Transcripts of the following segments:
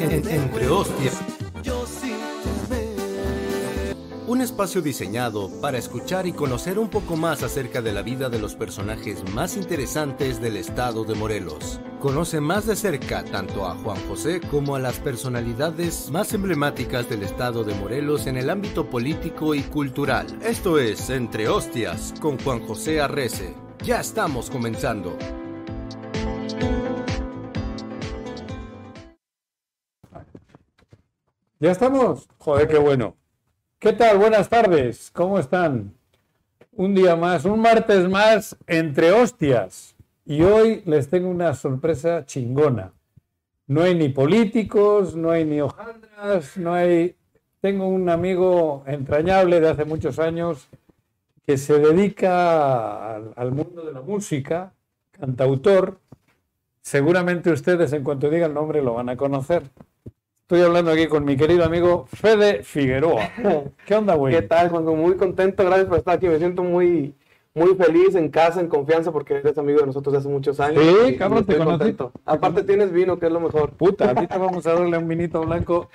En- entre hostias. Un espacio diseñado para escuchar y conocer un poco más acerca de la vida de los personajes más interesantes del estado de Morelos. Conoce más de cerca tanto a Juan José como a las personalidades más emblemáticas del estado de Morelos en el ámbito político y cultural. Esto es Entre Hostias con Juan José Arrece. Ya estamos comenzando. ¿Ya estamos? Joder, qué bueno. ¿Qué tal? Buenas tardes. ¿Cómo están? Un día más, un martes más entre hostias. Y hoy les tengo una sorpresa chingona. No hay ni políticos, no hay ni hojaldras, no hay... Tengo un amigo entrañable de hace muchos años que se dedica al, al mundo de la música, cantautor. Seguramente ustedes en cuanto diga el nombre lo van a conocer. Estoy hablando aquí con mi querido amigo Fede Figueroa. ¿Qué onda, güey? ¿Qué tal, Juanjo? Muy contento, gracias por estar aquí. Me siento muy, muy feliz, en casa, en confianza, porque eres amigo de nosotros hace muchos años. Sí, cabrón, te contento. Aparte tienes vino, que es lo mejor. Puta, ahorita vamos a darle un vinito blanco.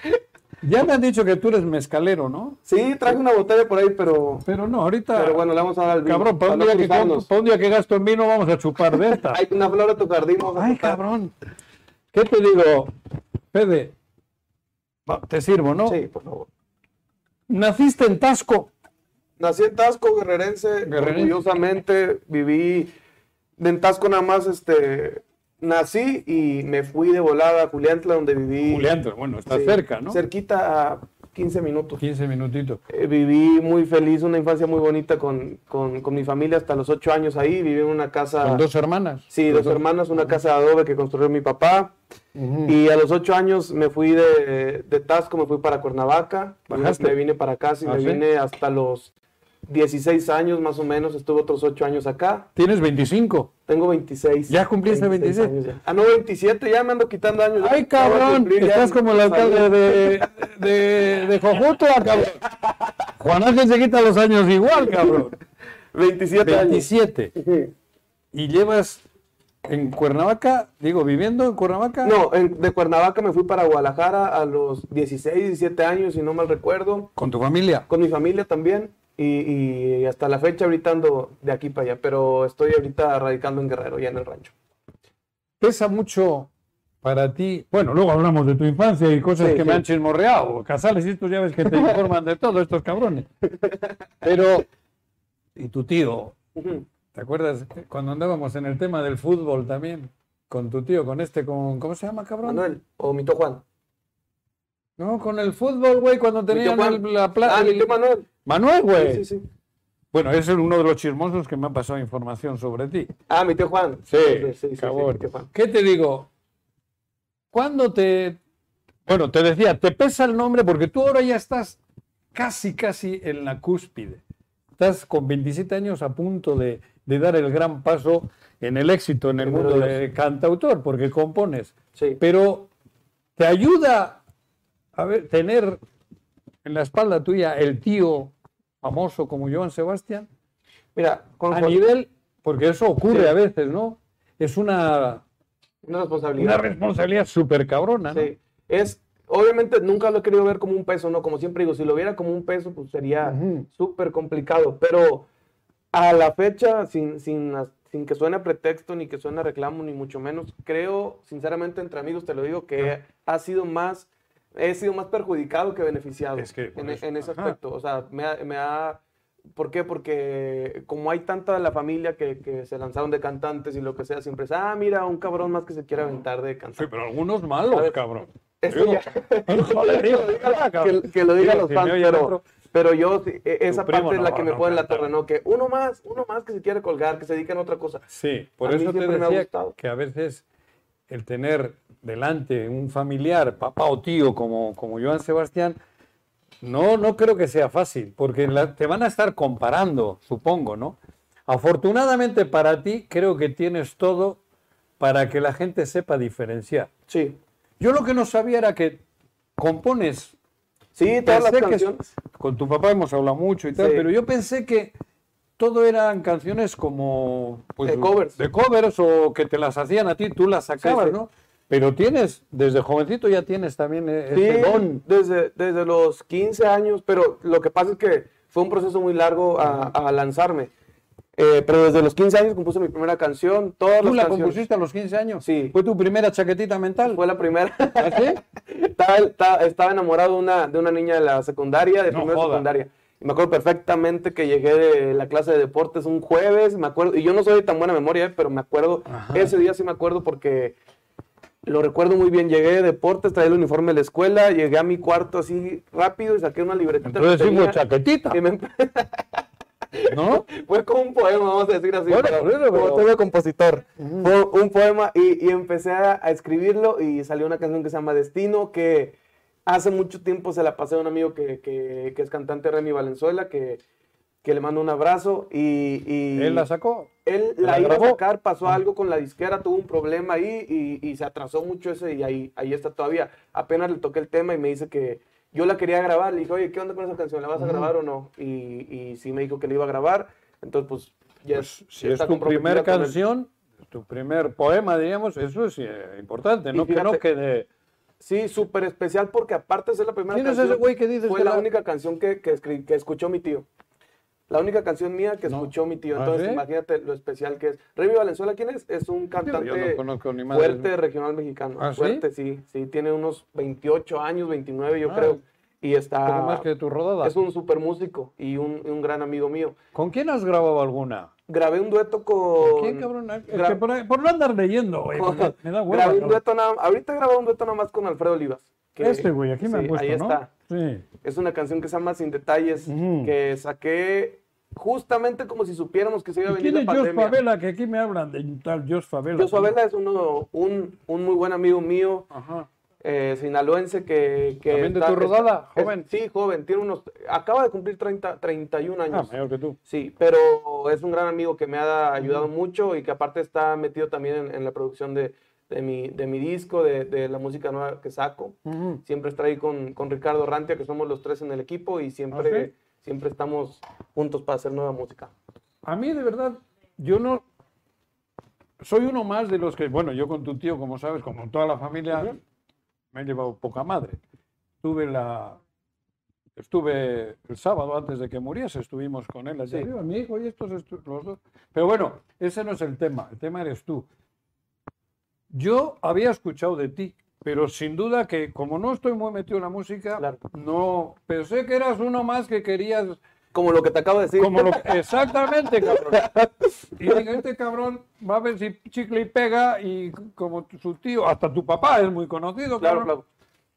Ya me han dicho que tú eres mezcalero, ¿no? Sí, traje una botella por ahí, pero, Pero no, ahorita. pero bueno, le vamos a dar el vino. cabrón, para un, día que, para un día que gasto en vino vamos a chupar de esta. Hay una flor de tu jardín. vamos a Ay, cabrón. ¿Qué te digo? Fede, te sirvo, ¿no? Sí, por favor. Naciste en Tasco. Nací en Tasco, guerrerense, Guerrerense. orgullosamente. Viví en Tasco nada más, este, nací y me fui de volada a Juliantla, donde viví. Julián, bueno, está sí, cerca, ¿no? Cerquita a 15 minutos. 15 minutitos. Eh, viví muy feliz, una infancia muy bonita con, con- con mi familia hasta los ocho años ahí. Viví en una casa, Con dos hermanas. sí, dos hermanas, una casa de adobe que construyó mi papá. Y a los ocho años me fui de, de Tasco, me fui para Cuernavaca. ¿Bajaste? Me vine para acá, sí, ¿Ah, me sí? vine hasta los 16 años más o menos. Estuve otros ocho años acá. Tienes 25. Tengo 26. ¿Ya cumpliste 26? años ya. Ah, no, 27, ya me ando quitando años. Ay, cabrón, cumplir estás como el alcalde de, de, de Jojutla, cabrón. Juan Ángel se quita los años igual, cabrón. 27 años. 27. Sí. Y llevas en Cuernavaca, digo, viviendo en Cuernavaca. No, en- de Cuernavaca me fui para Guadalajara a los 16, 17 años, si no mal recuerdo, Con tu familia. con mi familia también. Y, y hasta la fecha ahorita ando de aquí para allá, pero estoy ahorita radicando en Guerrero, ya en el rancho. Pesa mucho para ti. Bueno, luego hablamos de tu infancia y cosas Sí, que me sí. han chismorreado. Casales y estos ya ves que te informan de todo, estos cabrones. Pero, y tu tío. ¿te acuerdas cuando andábamos en el tema del fútbol también? Con tu tío, con este, con, ¿cómo se llama, cabrón? Manuel, o mi tío Juan. No, con el fútbol, güey, cuando tenían el- la plata. Ah, tío Manuel. Manuel, güey. Sí, sí, sí. Bueno, es uno de los chismosos que me ha pasado información sobre ti. Ah, mi tío Juan. Sí, sí, sí, cabrón. tío Juan. ¿Qué te digo? ¿Cuándo te... Bueno, te decía, te pesa el nombre porque tú ahora ya estás casi, casi en la cúspide. Estás con 27 años a punto de, de dar el gran paso en el éxito en el Primero mundo de cantautor, porque compones. Sí. Pero te ayuda a ver, tener en la espalda tuya el tío famoso como Joan Sebastián Mira, con a nivel, porque eso ocurre Sí. a veces, ¿no? Es una, una una responsabilidad. responsabilidad súper cabrona, ¿no? Sí. Es, obviamente nunca lo he querido ver como un peso, ¿no? Como siempre digo, si lo viera como un peso, pues sería Ujú. súper complicado. Pero a la fecha, sin, sin, sin que suene pretexto, ni que suene reclamo, ni mucho menos, creo, sinceramente, entre amigos te lo digo, que ha sido más, he sido más perjudicado que beneficiado Es que en, eso, en ese ajá. aspecto. O sea, me ha, me ha- ¿Por qué? Porque como hay tanta de la familia que, que se lanzaron de cantantes y lo que sea, siempre es, ah, mira, un cabrón más que se quiere aventar de Sí, cantante. pero algunos malos, ver, cabrón. Eso ya- que, lo digan los fans, pero, pero yo, sí, e- esa parte es la que me no pone en la torre, ¿no? Que uno más, uno más que se quiere colgar, que se dedica a otra cosa. Sí, por A eso te decía gustado. que a veces el tener delante un familiar, papá o tío como, como Joan Sebastián, no, no creo que sea fácil, porque la- te van a estar comparando, supongo, ¿no? Afortunadamente para ti, creo que tienes todo para que la gente sepa diferenciar. Sí. Yo lo que no sabía era que compones Sí, todas las que canciones. con tu papá hemos hablado mucho y tal, Sí. pero yo pensé que todo eran canciones como pues, De covers. de covers o que te las hacían a ti, tú las sacabas, sí. ¿no? Pero tienes, desde jovencito ya tienes también e- Sí, ese don. desde, desde los 15 años, pero lo que pasa es que fue un proceso muy largo a, a lanzarme. Eh, pero desde los 15 años compuse mi primera canción, todas ¿Tú las la canciones. compusiste a los 15 años? Sí. ¿Fue tu primera chaquetita mental? Fue la primera. ¿Ah, sí? estaba, estaba- estaba enamorado de una, de una niña de la secundaria, de No primera joda. secundaria. Me acuerdo perfectamente que llegué de la clase de deportes un jueves, me acuerdo, y yo no soy de tan buena memoria, pero me acuerdo, Ajá. ese día sí me acuerdo porque lo recuerdo muy bien. Llegué de deportes, traía el uniforme de la escuela, llegué a mi cuarto así rápido y saqué una libretita. Entonces tenía, chaquetita, y me- ¿no? fue como un poema, vamos a decir así, Bueno, pero como todo compositor. Fue un poema y, y empecé a, a escribirlo y salió una canción que se llama Destino, que hace mucho tiempo se la pasé a un amigo que, que- que es cantante, Remy Valenzuela, que, que le mando un abrazo y... y Él la sacó. él ¿La la iba a sacar, pasó algo con la disquera, tuvo un problema ahí y, y se atrasó mucho ese y ahí, ahí está todavía. Apenas le toqué el tema y me dice que yo la quería grabar. Le dije, oye, ¿qué onda con esa canción? ¿La vas a grabar o no? Y, y sí me dijo que la iba a grabar. Entonces, pues, ya Pues, si ya es tu comprometida primer con él. canción, tu primer poema, diríamos, eso es eh, importante, Y no que no fíjate- quede... Sí, súper especial porque aparte de ser la primera ¿Quién es canción, ese güey que dices fue que la la- única canción que, que, escri- que escuchó mi tío. La única canción mía que No. escuchó mi tío. ¿Ah, Entonces, sí? imagínate lo especial que es. Remy Valenzuela, ¿quién es? Es un cantante yo no conozco ni madre. fuerte regional mexicano. ¿Ah, fuerte, sí? sí. Tiene unos 28 años, 29 yo Ah. creo. Y está... más que tu rodada. Es un super músico y un, un gran amigo mío. ¿Con quién has grabado alguna? Grabé un dueto con... ¿Quién, cabrón? Es gra- que por, por no andar leyendo, güey, me da hueva. grabé un dueto nada... Ahorita grabado un dueto nada más con Alfredo Olivas. que- Este, güey, aquí me han sí, puesto, Ahí ¿no? está. Sí. Es una canción que se llama Sin Detalles, que saqué justamente como si supiéramos que se iba a ¿Y venir quién es Jos. Favela? Que aquí me hablan de tal Jos Favela. Jos Favela es uno, un, un muy buen amigo mío, Ajá. Eh, sinaloense, que... que ¿También de tu rodada? es- ¿Joven? sí, joven, tiene unos... Acaba de cumplir 30, 31 Ah, años. mayor que tú. Sí, pero es un gran amigo que me ha ayudado mucho y que aparte está metido también en, en la producción de, de mi, de mi disco, de, de la música nueva que saco. Siempre está ahí con, con Ricardo Rantia, que somos los tres en el equipo y siempre, ¿Ah, siempre estamos juntos para hacer nueva música. A mí, de verdad, yo no. Soy uno más de los que. Bueno, yo con tu tío, como sabes, como toda la familia, me he llevado poca madre. Tuve la. Estuve el sábado antes de que muriese, estuvimos con él allí Sí. mi hijo y estos los dos. Pero bueno, ese no es el tema, el tema eres tú. Yo había escuchado de ti, pero sin duda que como no estoy muy metido en la música, Claro. no pensé que eras uno más que querías Como lo que te acabo de decir. como lo que- exactamente, cabrón. Y este cabrón va a ver si chicle y pega y como su tío, hasta tu papá es muy conocido, Claro, cabrón. claro.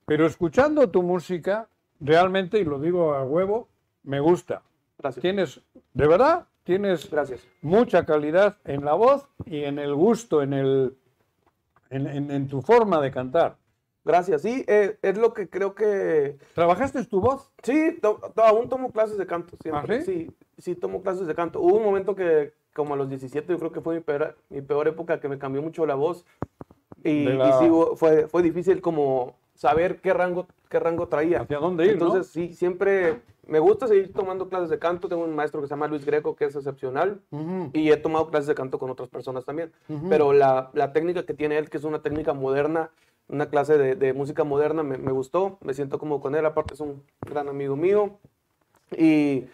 Pero escuchando tu música, realmente, y lo digo a huevo, me gusta. Gracias. Tienes, de verdad, tienes Gracias. mucha calidad en la voz y en el gusto, en, el, en, en- en tu forma de cantar. Gracias. Sí, eh, es lo que creo que... ¿Trabajaste tu voz? Sí, to- to- aún tomo clases de canto siempre. ¿Ah, sí? sí? sí, tomo clases de canto. Hubo un momento que, como a los 17, yo creo que fue mi peor, mi peor época, que me cambió mucho la voz. Y, sí, fue, fue difícil como saber qué rango, qué rango traía. ¿Hacia dónde ir, no? Entonces, sí, siempre me gusta seguir tomando clases de canto. Tengo un maestro que se llama Luis Greco, que es excepcional. Y he tomado clases de canto con otras personas también. Pero la, la técnica que tiene él, que es una técnica moderna, una clase de, música moderna, me, me gustó. Me siento como con él. Aparte, es un gran amigo mío. Y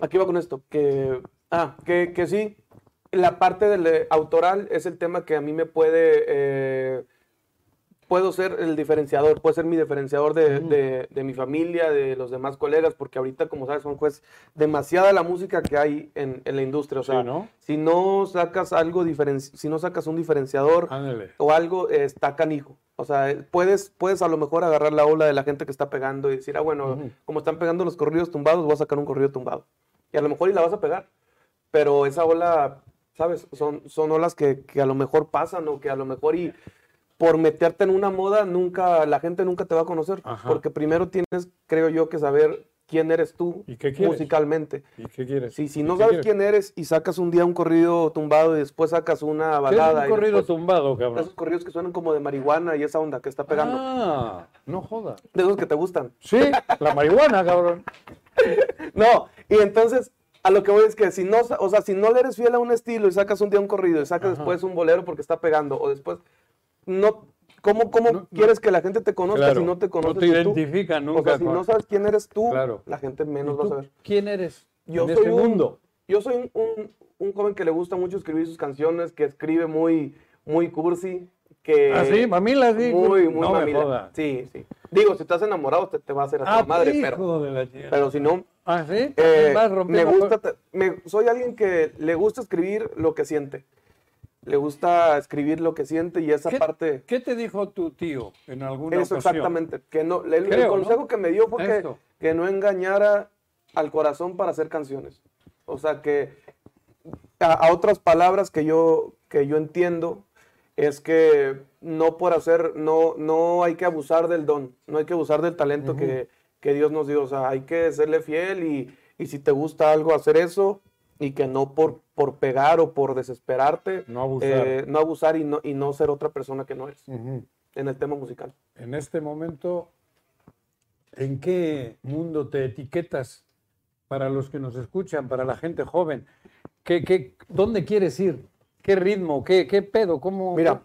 aquí va con esto. Que, ah, que, que sí, la parte del eh, autoral es el tema que a mí me puede... eh, puedo ser el diferenciador, puedo ser mi diferenciador de, de- de mi familia, de los demás colegas, porque ahorita, como sabes, son pues demasiada la música que hay en, en la industria. O Sí, sea, ¿no? si no sacas algo diferenci- si no sacas un diferenciador Ándale. o algo, eh, está canijo. O sea, puedes, puedes a lo mejor agarrar la ola de la gente que está pegando y decir, ah, bueno, como están pegando los corridos tumbados, voy a sacar un corrido tumbado. Y a lo mejor y la vas a pegar. Pero esa ola, ¿sabes? Son, son olas que, que a lo mejor pasan o que a lo mejor y por meterte en una moda, nunca, la gente nunca te va a conocer. Ajá. Porque primero tienes, creo yo, que saber quién eres tú ¿Y qué musicalmente. ¿Y qué quieres? Si ¿Y no qué sabes quieres? quién eres y sacas un día un corrido tumbado y después sacas una ¿Qué es balada. un y corrido después- tumbado, cabrón? esos corridos que suenan como de marihuana y esa onda que está pegando. Ah, no jodas. De esos que te gustan. Sí, la marihuana, cabrón. No, y entonces a lo que voy es que si no, o sea, si no le eres fiel a un estilo y sacas un día un corrido y sacas Ajá. después un bolero porque está pegando o después no ¿cómo, cómo No, quieres que la gente te conozca Claro, si no te conoces no te tú? identifican O nunca. sea, si no sabes quién eres tú, Claro. la gente ¿Y menos va a saber. ¿Quién eres Yo en soy este un- mundo? Yo soy un, un- un joven que le gusta mucho escribir sus canciones, que escribe muy, muy cursi, que... ¿Ah, sí? ¿Mamila, sí? Muy, muy No me mamila. jodas. Sí, sí. Digo, si estás enamorado te, te va a hacer a Ah, tu madre, hijo pero, de la chica. pero si no... ¿Ah, sí? eh, me gusta, me- soy alguien que le gusta escribir lo que siente. Le gusta escribir lo que siente y esa ¿Qué, parte... ¿Qué te dijo tu tío en alguna Eso ocasión? exactamente. Que no, el, el Creo, ¿no? consejo que me dio fue que, que no engañara al corazón para hacer canciones. O sea que a, a otras palabras que yo, que yo entiendo es que no por hacer, no, no hay que abusar del don, no hay que abusar del talento que, que Dios nos dio. O sea, hay que serle fiel y, y si te gusta algo, hacer eso y que no por, por pegar o por desesperarte, No abusar. eh, no abusar y no, y no ser otra persona que no eres en el tema musical. En este momento, ¿en qué mundo te etiquetas para los que nos escuchan, para la gente joven? ¿Qué, qué, ¿Dónde quieres ir? ¿Qué ritmo? ¿Qué, qué pedo? ¿Cómo? Mira.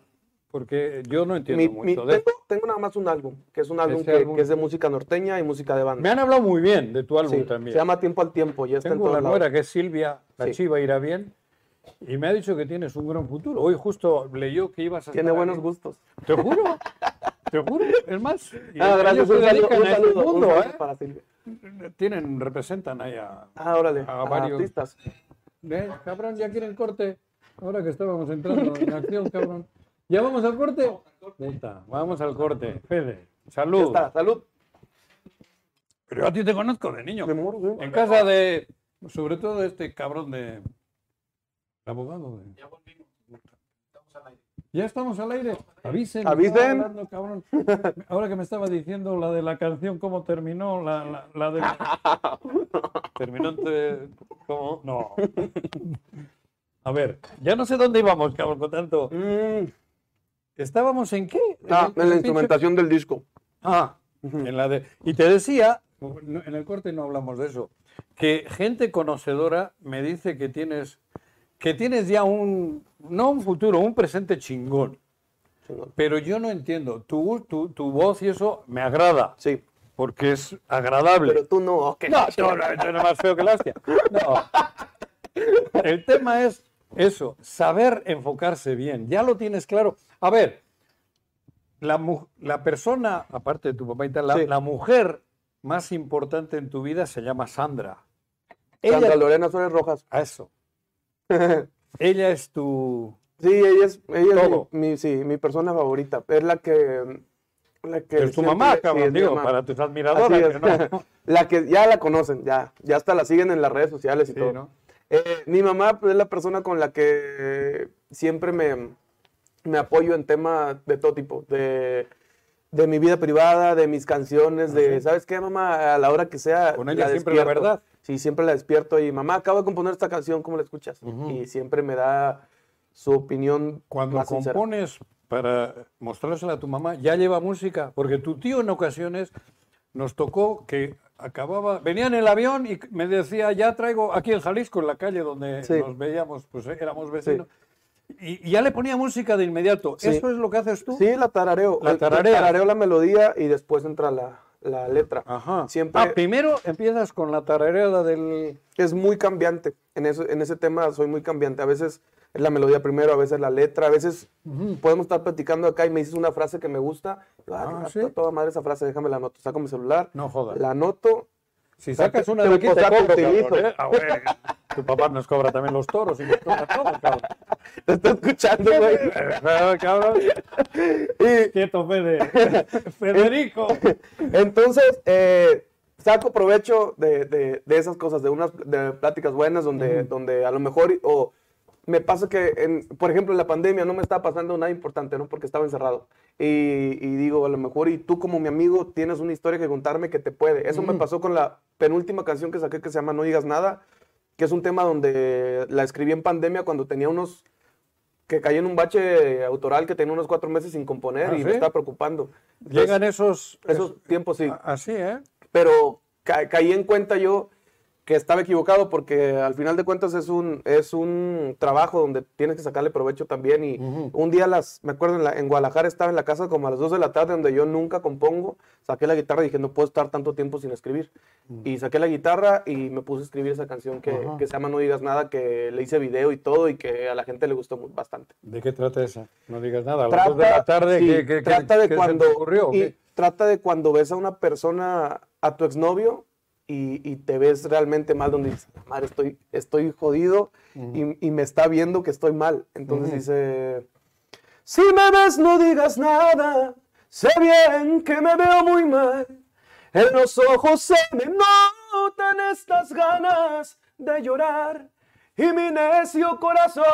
Porque yo no entiendo Mi- mucho mi- de tengo, tengo nada más un álbum, que es un álbum que, álbum. que es de música norteña y música de Me banda. han hablado muy bien de tu álbum Sí, también. se llama Tiempo al Tiempo, ya está Tengo en una nuera que es Silvia, la Sí. chiva irá bien, y me ha dicho que tienes un gran futuro. Hoy justo leyó que ibas a Tiene buenos ahí. gustos. Te juro, te juro, es más. Ah, gracias, un saludo, un este saludo, un mundo, saludo ¿eh? para Silvia. Tienen, representan ahí a, Ah, órale, A a varios. artistas. ¿Eh? Cabrón, ya quieren corte. Ahora que estábamos entrando en acción, cabrón. ¿Ya vamos al corte? Puta, vamos al corte. Fede, Ya salud. está, salud. Pero yo a ti te conozco de niño. Me muero, sí. En casa de, sobre todo de este cabrón de... el abogado de... Ya estamos al aire. Avisen. Avisen. estaba hablando, cabrón. Ahora que me estaba diciendo la de la canción, cómo terminó, la, la, la de... Terminó entre... ¿Cómo? No. A ver, ya no sé dónde íbamos, cabrón, con tanto... Mm, ¿Estábamos en qué? ah, en la pinche- instrumentación del disco. Ah, en la de... Y te decía, no, en el corte no hablamos de eso, que gente conocedora me dice que tienes, que tienes ya un, no un futuro, un presente chingón. Chingón. Pero yo no entiendo, tu, tu, tu voz y eso me agrada, Sí, porque es agradable. pero tú no. ok. No, no, no, yo no más feo que la hostia. No. El tema es eso, saber enfocarse bien. Ya lo tienes claro. A ver, la, la persona, aparte de tu papá y tal, la, Sí. la mujer más importante en tu vida se llama Sandra. Sandra Ella, Lorena Suárez Rojas. a eso. Ella es tu. Sí, ella es, ella es mi, mi- sí, mi persona favorita. Es la que... La que Es tu mamá, cabrón, digo, mamá. para tus admiradoras. no- la que ya la conocen, ya. Ya hasta la siguen en las redes sociales y Sí, todo. ¿no? Eh, mi mamá es la persona con la que siempre me, me apoyo en temas de todo tipo, de, de mi vida privada, de mis canciones, de, ¿sabes qué, mamá? A la hora que sea, Con ella siempre la verdad. Sí, siempre la despierto y, mamá, acabo de componer esta canción, ¿cómo la escuchas? Y siempre me da su opinión Cuando más sincera. compones para mostrársela a tu mamá, ya lleva música, porque tu tío en ocasiones nos tocó que acababa, venía en el avión y me decía, ya traigo aquí en Jalisco, en la calle donde Sí. nos veíamos, pues eh, éramos vecinos, y, y ya le ponía música de inmediato. Sí. ¿Eso es lo que haces tú? Sí, la tarareo. La tarareas. tarareo la melodía y después entra la, la letra. Ajá. Siempre- Ah, primero empiezas con la tarareada del... es muy cambiante. En, eso, en ese tema soy muy cambiante. A veces es la melodía primero, a veces la letra, a veces podemos estar platicando acá y me dices una frase que me gusta. Yo, ah, Ah, está ¿sí? toda madre esa frase, déjame la anoto. Saco mi celular, No jodas. la anoto. Si sacas una de aquí o te te cobro, cabrón, ¿eh? Ah, Tu papá nos cobra también los toros y nos cobra todo, cabrón. Te estoy escuchando, güey. Cabrón. Y Quieto, Fede. Federico. entonces, eh, saco provecho de, de- de esas cosas, de unas de pláticas buenas donde, donde a lo mejor, o me pasa que, en, por ejemplo, en la pandemia no me estaba pasando nada importante, ¿no? Porque estaba encerrado. Y, y digo, a lo mejor, y tú como mi amigo tienes una historia que contarme que te puede. Eso me pasó con la penúltima canción que saqué que se llama No digas nada, que es un tema donde la escribí en pandemia cuando tenía unos que caí en un bache autoral que tenía unos cuatro meses sin componer ¿Ah, y sí? me estaba preocupando. Llegan esos... Esos tiempos, sí. Así, ¿eh? Pero ca- caí en cuenta yo que estaba equivocado porque al final de cuentas es un, es un trabajo donde tienes que sacarle provecho también. Y un día, las, me acuerdo, en, la- en Guadalajara estaba en la casa como a las 2 de la tarde, donde yo nunca compongo. Saqué la guitarra y dije, no puedo estar tanto tiempo sin escribir. Y saqué la guitarra y me puse a escribir esa canción que, que se llama No digas nada, que le hice video y todo y que a la gente le gustó bastante. ¿De qué trata esa? No digas nada. A las dos de la tarde, sí, ¿qué, trata qué se cuando te ocurrió? y trata de cuando ves a una persona, a tu exnovio, y, y te ves realmente mal, donde dices, madre, estoy, estoy jodido y, y me está viendo que estoy mal. Entonces dice, si me ves no digas nada, sé bien que me veo muy mal. En los ojos se me notan estas ganas de llorar y mi necio corazón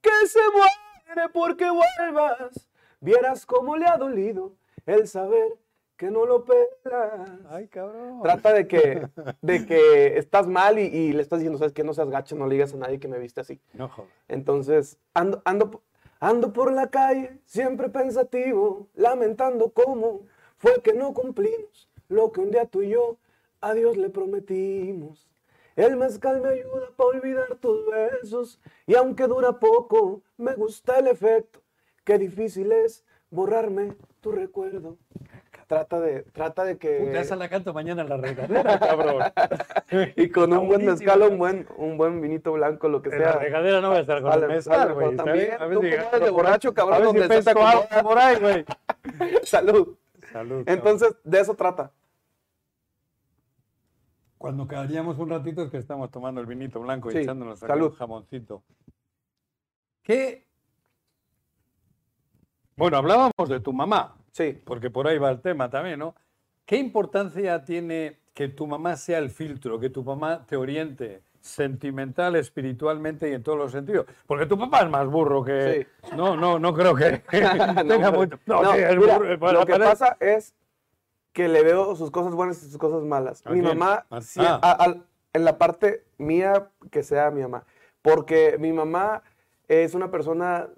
que se muere porque vuelvas. Vieras cómo le ha dolido el saber que no lo pelas. Ay, cabrón. Trata de que, de que estás mal y, y le estás diciendo, ¿sabes qué? No seas gacho, no le digas a nadie que me viste así. No jodas. Entonces, ando, ando, ando por la calle, siempre pensativo, lamentando cómo fue que no cumplimos lo que un día tú y yo a Dios le prometimos. El mezcal me ayuda para olvidar tus besos y aunque dura poco, me gusta el efecto. Qué difícil es borrarme tu recuerdo. Trata de, trata de que... Puta, esa la canto mañana en la regadera, cabrón. Y con Está un buen mezcal, un buen, un buen vinito blanco, lo que En la sea. regadera no voy a estar con el mezcal, güey. también, A ver si- de borracho, cabrón, donde se acomoda. por ahí, güey. Salud. Salud. Entonces, de eso trata. Cuando caeríamos un ratito es que estamos tomando el vinito blanco y echándonos un jamoncito. ¿Qué? Bueno, hablábamos de tu mamá, Sí. porque por ahí va el tema también, ¿no? ¿Qué importancia tiene que tu mamá sea el filtro, que tu mamá te oriente sentimental, espiritualmente y en todos los sentidos? Porque tu papá es más burro que... No, no, no creo que tenga hombre. mucho... No, No, sí, es mira, burro, para- lo que para- pasa es que le veo sus cosas buenas y sus cosas malas. ¿A Mi quién? mamá, Ah. sí, a- al- en la parte mía, que sea mi mamá. Porque mi mamá es una persona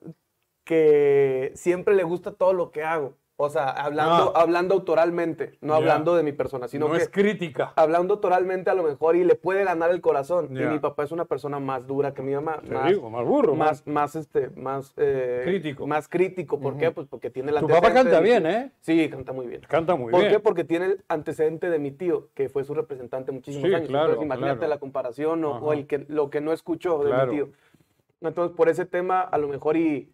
que siempre le gusta todo lo que hago. O sea, hablando, Ah. hablando autoralmente, no hablando de mi persona, sino no que es crítica. hablando autoralmente a lo mejor y le puede ganar el corazón. Y mi papá es una persona más dura que mi mamá. Te más, digo, más burro. más, más, este, más eh, Crítico. Más crítico. ¿Por qué? Pues porque tiene el Tu papá antecedente canta de mi bien. ¿eh? Sí, canta muy bien. Canta muy ¿Por bien. qué? Porque tiene el antecedente de mi tío, que fue su representante muchísimos Sí, años. claro, Entonces, imagínate claro. la comparación o, el que, lo que no escuchó Claro. de mi tío. Entonces, por ese tema, a lo mejor y,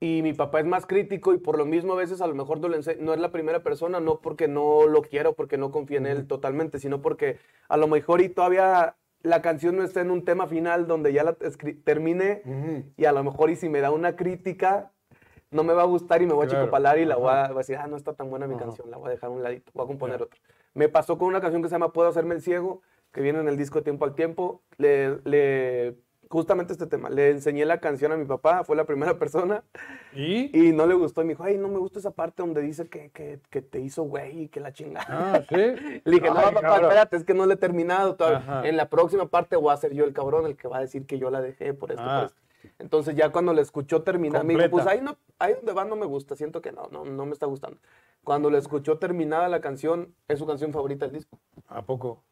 y mi papá es más crítico y por lo mismo a veces a lo mejor no, es la primera persona, no porque no lo quiero, porque no confíe en él totalmente, sino porque a lo mejor y todavía la canción no está en un tema final donde ya la termine Ujú. y a lo mejor y si me da una crítica no me va a gustar y me voy a Claro, chicopalar y la voy a, voy a decir, ah, no está tan buena mi Ajá. canción, la voy a dejar a un ladito, voy a componer otra. Me pasó con una canción que se llama Puedo hacerme el ciego, que viene en el disco Tiempo al Tiempo. Le, le- justamente este tema, le enseñé la canción a mi papá, fue la primera persona, ¿Y? y no le gustó, y me dijo, ay, no me gusta esa parte donde dice que, que, que te hizo güey y que la chingada. Ah, ¿sí? Le dije, no, papá, cabrón. espérate, es que no le he terminado todavía. En la próxima parte voy a ser yo el cabrón, el que va a decir que yo la dejé por esto, Ah. por esto. Entonces ya cuando le escuchó terminar, me dijo, Completa. pues ahí, no, ahí donde va no me gusta, siento que no, no, no me está gustando. Cuando le escuchó terminada la canción, es su canción favorita del disco. ¿A poco?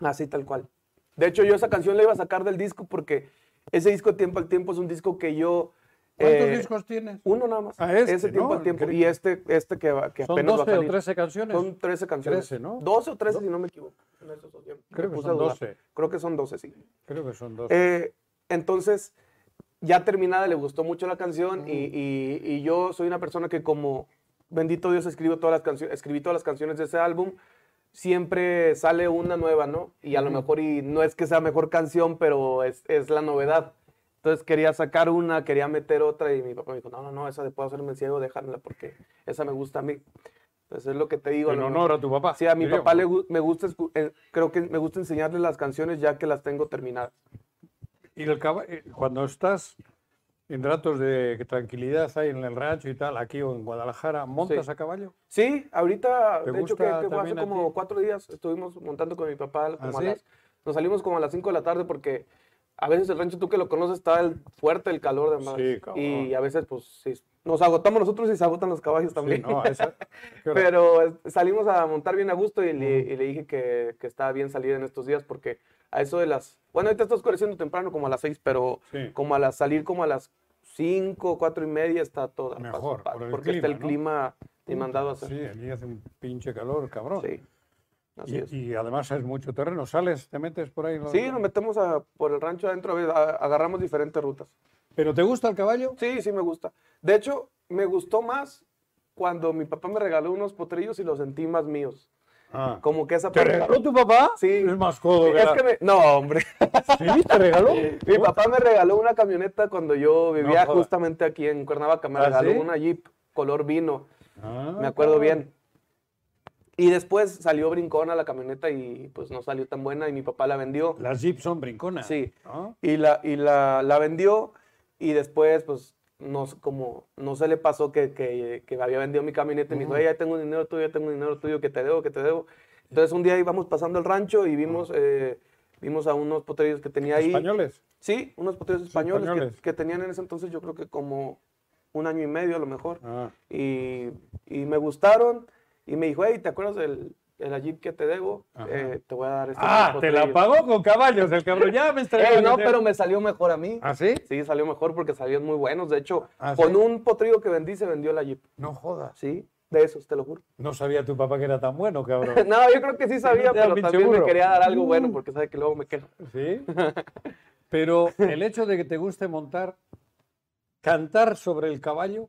Así tal cual. De hecho, yo esa canción la iba a sacar del disco porque ese disco Tiempo al Tiempo es un disco que yo... ¿Cuántos eh, discos tienes? Uno nada más. Ah, este, ese Tiempo ¿no? al Tiempo. Increíble. Y este, este que, va- que ¿Son apenas va a 12 o salir. 13 canciones? Son 13 canciones. 13, ¿no? 12 o 13, si no me equivoco. En esos dos. Creo Me que son a dudar. 12. Creo que son 12, sí. Creo que son 12. Eh, entonces, ya terminada, le gustó mucho la canción y, y- y yo soy una persona que como, bendito Dios, escribo todas las canciones, escribí todas las canciones de ese álbum, siempre sale una nueva, ¿no? Y a lo mejor, y no es que sea mejor canción, pero es, es la novedad. Entonces quería sacar una, quería meter otra y mi papá me dijo, no, no, no, esa de puedo hacerme el ciego, déjamela porque esa me gusta a mí. Entonces es lo que te digo. en honor a tu papá. Sí, a mi papá le me gusta, eh, creo que me gusta enseñarle las canciones ya que las tengo terminadas. Y el eh, cuando estás en ratos de tranquilidad ahí en el rancho y tal, aquí o en Guadalajara, ¿montas Sí. a caballo? Sí, ahorita, ¿Te de hecho, que, que fue hace como cuatro días, estuvimos montando con mi papá. ¿Ah, a las- nos salimos como a las 5 de la tarde porque a veces el rancho, tú que lo conoces, está el, fuerte el calor de más. Sí, y a veces, pues, sí, nos agotamos nosotros y se agotan los caballos Sí, también. no, esa-. Pero salimos a montar bien a gusto y le, y le dije que, que estaba bien salir en estos días porque a eso de las... Bueno, ahorita está oscureciendo temprano como a las 6, pero Sí. como a las salir como a las 5, 4 y media está toda. Mejor, por el porque está el clima, clima demandado a hacer. Sí, allí hace un pinche calor, cabrón. Sí, así es. Y, y además es mucho terreno. ¿Sales, te metes por ahí? Sí, nos metemos a- por el rancho adentro, a- agarramos diferentes rutas. ¿Pero te gusta el caballo? Sí, sí me gusta. De hecho, me gustó más cuando mi papá me regaló unos potrillos y los sentí más míos. Ah. Como que esa ¿Te regaló tu papá? Sí. Es más codo que Es la- que me- No, hombre. ¿Sí? ¿Te regaló? Mi papá me regaló una camioneta cuando yo vivía justamente aquí en Cuernavaca. Me ¿Ah, regaló sí? una Jeep color vino. Ah, Me acuerdo cabrón. bien. Y después salió brincona la camioneta y pues no salió tan buena y mi papá la vendió. Las Jeep son brinconas. Sí. ¿no? Y la, y la, la vendió y después pues no, como, no se le pasó que, que, que había vendido mi camioneta y me dijo, "Ey, ya tengo dinero tuyo, ya tengo dinero tuyo que te debo, que te debo. Entonces un día íbamos pasando el rancho y vimos, eh, vimos a unos potrillos que tenía ahí. ¿Españoles? Sí, unos potrillos españoles, que- españoles. Que, tenían en ese entonces yo creo que como un año y medio a lo mejor. Ah. Y, y me gustaron y me dijo, hey, ¿te acuerdas del, de la Jeep que te debo? Eh, te voy a dar estos Ah, te la potrillos". pagó con caballos el cabrón. Ya me está Ey, no, pero me salió mejor a mí. ¿Ah, sí? Sí, salió mejor porque salían muy buenos. De hecho, ¿Ah, con sí? un potrillo que vendí se vendió la Jeep. No jodas. Sí, de esos, te lo juro. No sabía tu papá que era tan bueno, cabrón. No, yo creo que sí sabía, pero también me quería dar algo bueno porque sabe que luego me quejo. ¿Sí? Pero el hecho de que te guste montar, cantar sobre el caballo,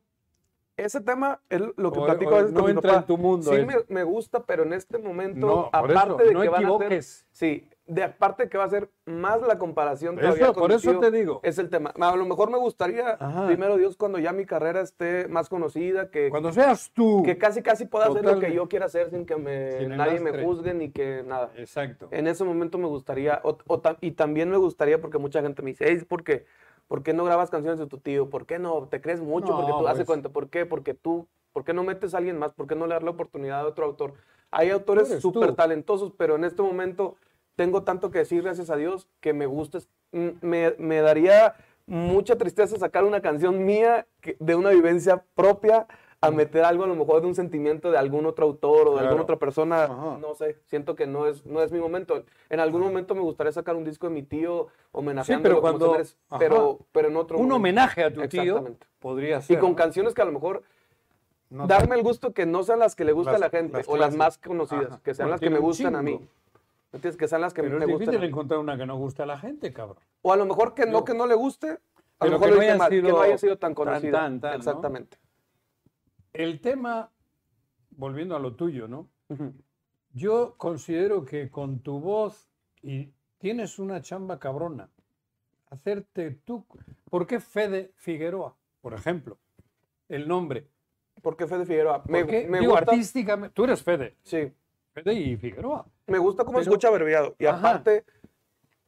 Ese tema es lo que O- platico o a veces no con mi entra papá. en tu mundo, Sí es- me, me gusta, pero en este momento, No, por eso, aparte de no que van a ser... Sí, de aparte de que va a ser más la comparación Eso, todavía por eso tío, te digo. Es el tema. A lo mejor me gustaría, Ajá. primero Dios, cuando ya mi carrera esté más conocida, que, cuando seas tú. que casi casi pueda hacer lo que yo quiera hacer sin que me, Sin nadie me juzgue ni que nada. Exacto. En ese momento me gustaría, o- y también me gustaría, porque mucha gente me dice, "Ey, ¿por qué? ¿Por qué no grabas canciones de tu tío? ¿Por qué no? ¿Te crees mucho? porque No, tú haces pues. cuenta. ¿Por qué? Porque tú, ¿por qué no metes a alguien más? ¿Por qué no le das la oportunidad a otro autor? Hay autores súper talentosos, pero en este momento tengo tanto que decir, gracias a Dios, que me gusta. mm, Me, me daría mucha tristeza sacar una canción mía que- de una vivencia propia a meter algo a lo mejor de un sentimiento de algún otro autor o de alguna otra persona. Ajá. No sé, siento que no es, no es mi momento. En algún momento me gustaría sacar un disco de mi tío homenajeando pero cuando- pero, pero en otro Un momento. homenaje a tu tío Exactamente. podría Y ser. con ¿no? canciones que a lo mejor No darme el gusto que no sean las que le gusta Las- a la gente o las más conocidas, Ajá. que sean Bueno, las que me gustan a mí. chingo. ¿Me entiendes? Que sean las que Pero me es gustan. difícil a mí. encontrar una que no guste a la gente, cabrón. O a lo mejor que no, que no le guste, a lo mejor que no haya mal, que sido no haya sido tan conocida. tan, tan, ¿no? El tema, volviendo a lo tuyo, ¿no? Yo considero que con tu voz y tienes una chamba cabrona. Hacerte tú. ¿Por qué Fede Figueroa, por ejemplo? El nombre. ¿Por qué Fede Figueroa? Me, gusta, artísticamente. Tú eres Fede. sí, Fede y Figueroa. me gusta cómo Pero- escucha abreviado. Y Ajá.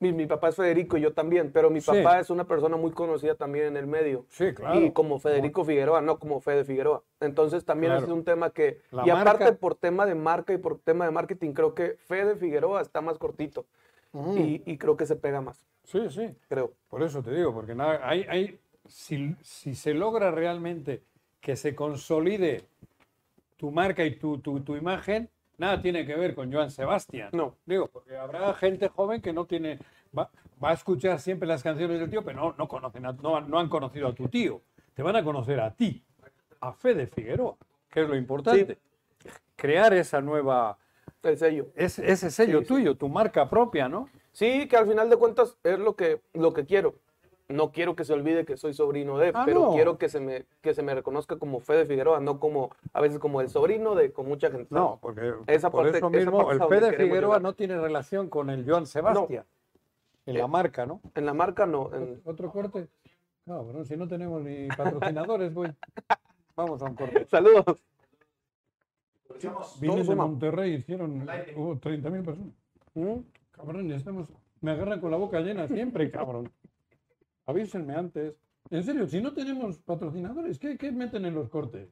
Mi, mi papá es Federico y yo también, pero mi Sí. papá es una persona muy conocida también en el medio. Sí, claro. Y como Federico Figueroa, no como Fede Figueroa. Entonces también Claro. es un tema que... La y aparte marca- por tema de marca y por tema de marketing, creo que Fede Figueroa está más cortito. y, y creo que se pega más, Sí, sí. creo. Por eso te digo, porque nada, hay, hay, si, si se logra realmente que se consolide tu marca y tu, tu, tu imagen, nada tiene que ver con Joan Sebastián. No. Digo, porque habrá gente joven que no tiene, va, va a escuchar siempre las canciones del tío, pero no, no conocen, a- no, han- no han conocido a tu tío. Te van a conocer a ti, a Fede Figueroa, que es lo importante. Crear esa nueva, El sello. ese, ese sello Sí, sí. tuyo, tu marca propia, ¿no? Sí, que al final de cuentas es lo que, lo que quiero. No quiero que se olvide que soy sobrino de, Ah, pero no. quiero que se, me, que se me reconozca como Fede Figueroa, no como a veces como el sobrino de con mucha gente. No, porque Esa por parte- eso esa mismo parte es el Fede Figueroa llegar. no tiene relación con el Joan Sebastián. En la Eh, marca, ¿no? En la marca no. en- Otro corte. Cabrón, si no tenemos ni patrocinadores, güey. Vamos a un corte. Saludos. Vienen de. Monterrey, hicieron, hubo 30.000 personas. ¿Mm? Cabrón, ya estamos, me agarran con la boca llena siempre, cabrón. Avísenme antes. En serio, si no tenemos patrocinadores, ¿qué, qué meten en los cortes?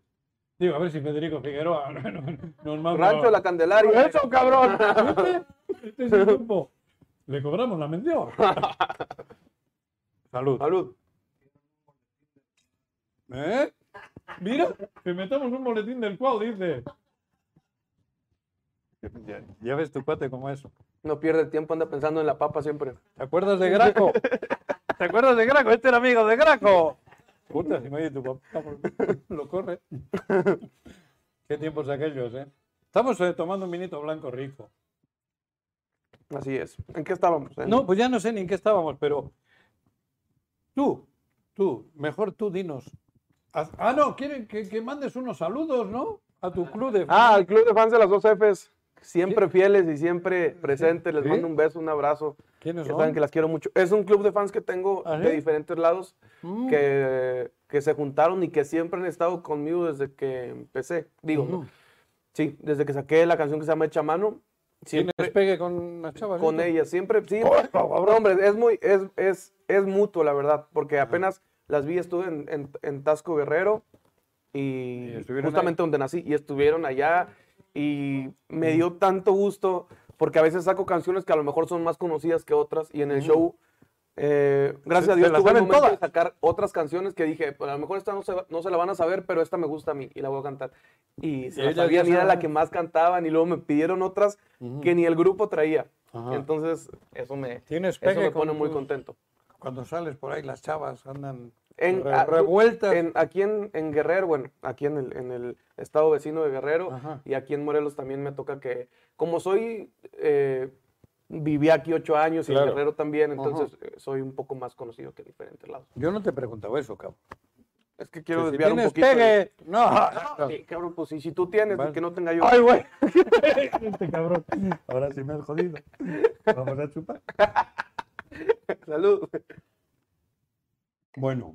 Digo, a ver si Federico Figueroa nos manda... Rancho La Candelaria. ¡Eso, cabrón! ¿Viste? Este es el grupo. Le cobramos la mención. Salud. Salud. ¿Eh? Mira, que metamos un boletín del cual dice. Ya, ya ves tu cuate como eso. No pierde el tiempo, anda pensando en la papa siempre. ¿Te acuerdas de Graco? ¿Te acuerdas de Graco? Este era amigo de Graco. Puta, si me oye tu papá, lo corre. Qué tiempos aquellos, ¿eh? Estamos eh, tomando un vinito blanco rico. Así es. ¿En qué estábamos? En- No, pues ya no sé ni en qué estábamos, pero tú, tú, mejor tú dinos. Haz- Ah, no, quieren que, que mandes unos saludos, ¿no? A tu club de Ah, al club de fans de las dos Fs. Siempre fieles y siempre presentes. Les ¿Sí? mando un beso, un abrazo. ¿Quiénes Ya son? saben que las quiero mucho. Es un club de fans que tengo ¿Ah, de sí? diferentes lados Mm. que, que se juntaron y que siempre han estado conmigo desde que empecé. Digo, Ujú. ¿no? sí, desde que saqué la canción que se llama Hecha a Mano. ¿Tienes Siempre pegue con las chavas? con ellas, siempre, sí. no, hombre, es muy, es, es, es mutuo, la verdad, porque apenas las vi, estuve en, en, en Tasco Guerrero y, Y justamente donde nací, y estuvieron allá y me dio tanto gusto, porque a veces saco canciones que a lo mejor son más conocidas que otras, y en el show, eh, gracias Se- a Dios, tuve el momento de todas. sacar otras canciones que dije, pues a lo mejor esta no se, va- no se la van a saber, pero esta me gusta a mí y la voy a cantar. Y se Y la sabían y era la saben. que más cantaban, y luego me pidieron otras que ni el grupo traía. Ajá. Entonces, eso me, ¿Tienes eso me pone muy contento. Cuando sales por ahí, las chavas andan En, re- ah, revueltas. en- aquí en, en Guerrero, bueno, aquí en el, en el estado vecino de Guerrero Ajá. y aquí en Morelos también me toca que, como soy, eh, viví aquí ocho años y en Guerrero también, entonces eh, soy un poco más conocido que en diferentes lados. Yo no te preguntaba eso, cabrón. Es que quiero Que si desviar un poquito. de- pegue. No. Ah, sí, cabrón, pues y si tú tienes, Vale. que no tenga yo. Ay, güey. Este cabrón. Ahora sí me has jodido. Vamos a chupar. Salud. Bueno,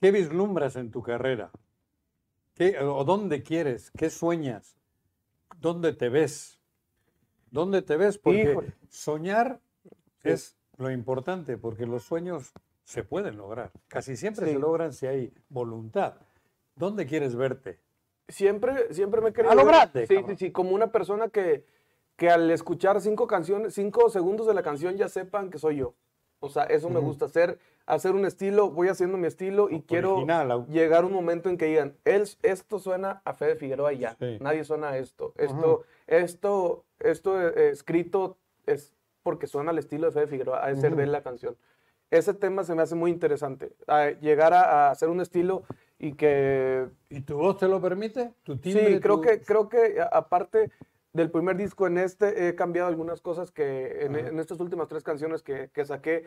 ¿qué vislumbras en tu carrera? ¿Qué, ¿O dónde quieres? ¿Qué sueñas? ¿Dónde te ves? ¿Dónde te ves? Porque Híjole. soñar es lo importante, porque los sueños se pueden lograr. Casi siempre Sí. se logran si hay voluntad. ¿Dónde quieres verte? Siempre, siempre me he querido. A lo grande, Sí, sí, sí, como una persona que, que al escuchar cinco canciones, cinco segundos de la canción ya sepan que soy yo. O sea, eso me gusta hacer, hacer un estilo, voy haciendo mi estilo y quiero Original, llegar a un momento en que digan, él, esto suena a Fede Figueroa y ya, Sí. nadie suena a esto. Esto, esto, esto eh, escrito es porque suena al estilo de Fede Figueroa, a ser de él la canción. Ese tema se me hace muy interesante, a llegar a, a hacer un estilo y que ¿Y tu voz te lo permite? ¿Tu timbre? Sí, creo tu- que, creo que a- aparte del primer disco, en este he cambiado algunas cosas que en, Ajá. en estas últimas tres canciones que, que saqué,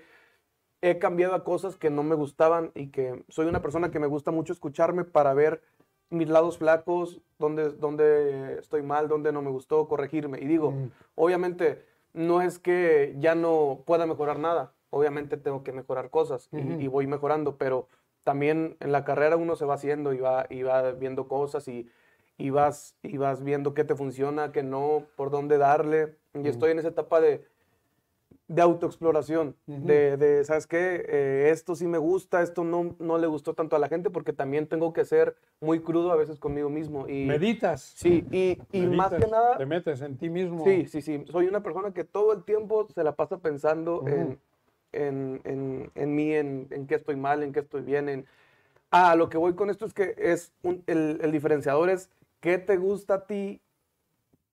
he cambiado a cosas que no me gustaban y que soy una persona que me gusta mucho escucharme para ver mis lados flacos, dónde, dónde estoy mal, dónde no me gustó, corregirme. Y digo, Mm. obviamente no es que ya no pueda mejorar nada, obviamente tengo que mejorar cosas y- voy mejorando, pero también en la carrera uno se va haciendo y va, y va viendo cosas y, y, vas, y vas viendo qué te funciona, qué no, por dónde darle. Y estoy en esa etapa de, de autoexploración, de, de, ¿sabes qué? Eh, esto sí me gusta, esto no, no le gustó tanto a la gente porque también tengo que ser muy crudo a veces conmigo mismo. Y, ¿Meditas? Sí, y, y más que meditas, nada... Te metes en ti mismo. Sí, sí, sí. Soy una persona que todo el tiempo se la pasa pensando Ujú. en, en, en, en mí, en, en qué estoy mal, en qué estoy bien. En... Ah, lo que voy con esto es que es un- el, el diferenciador es qué te gusta a ti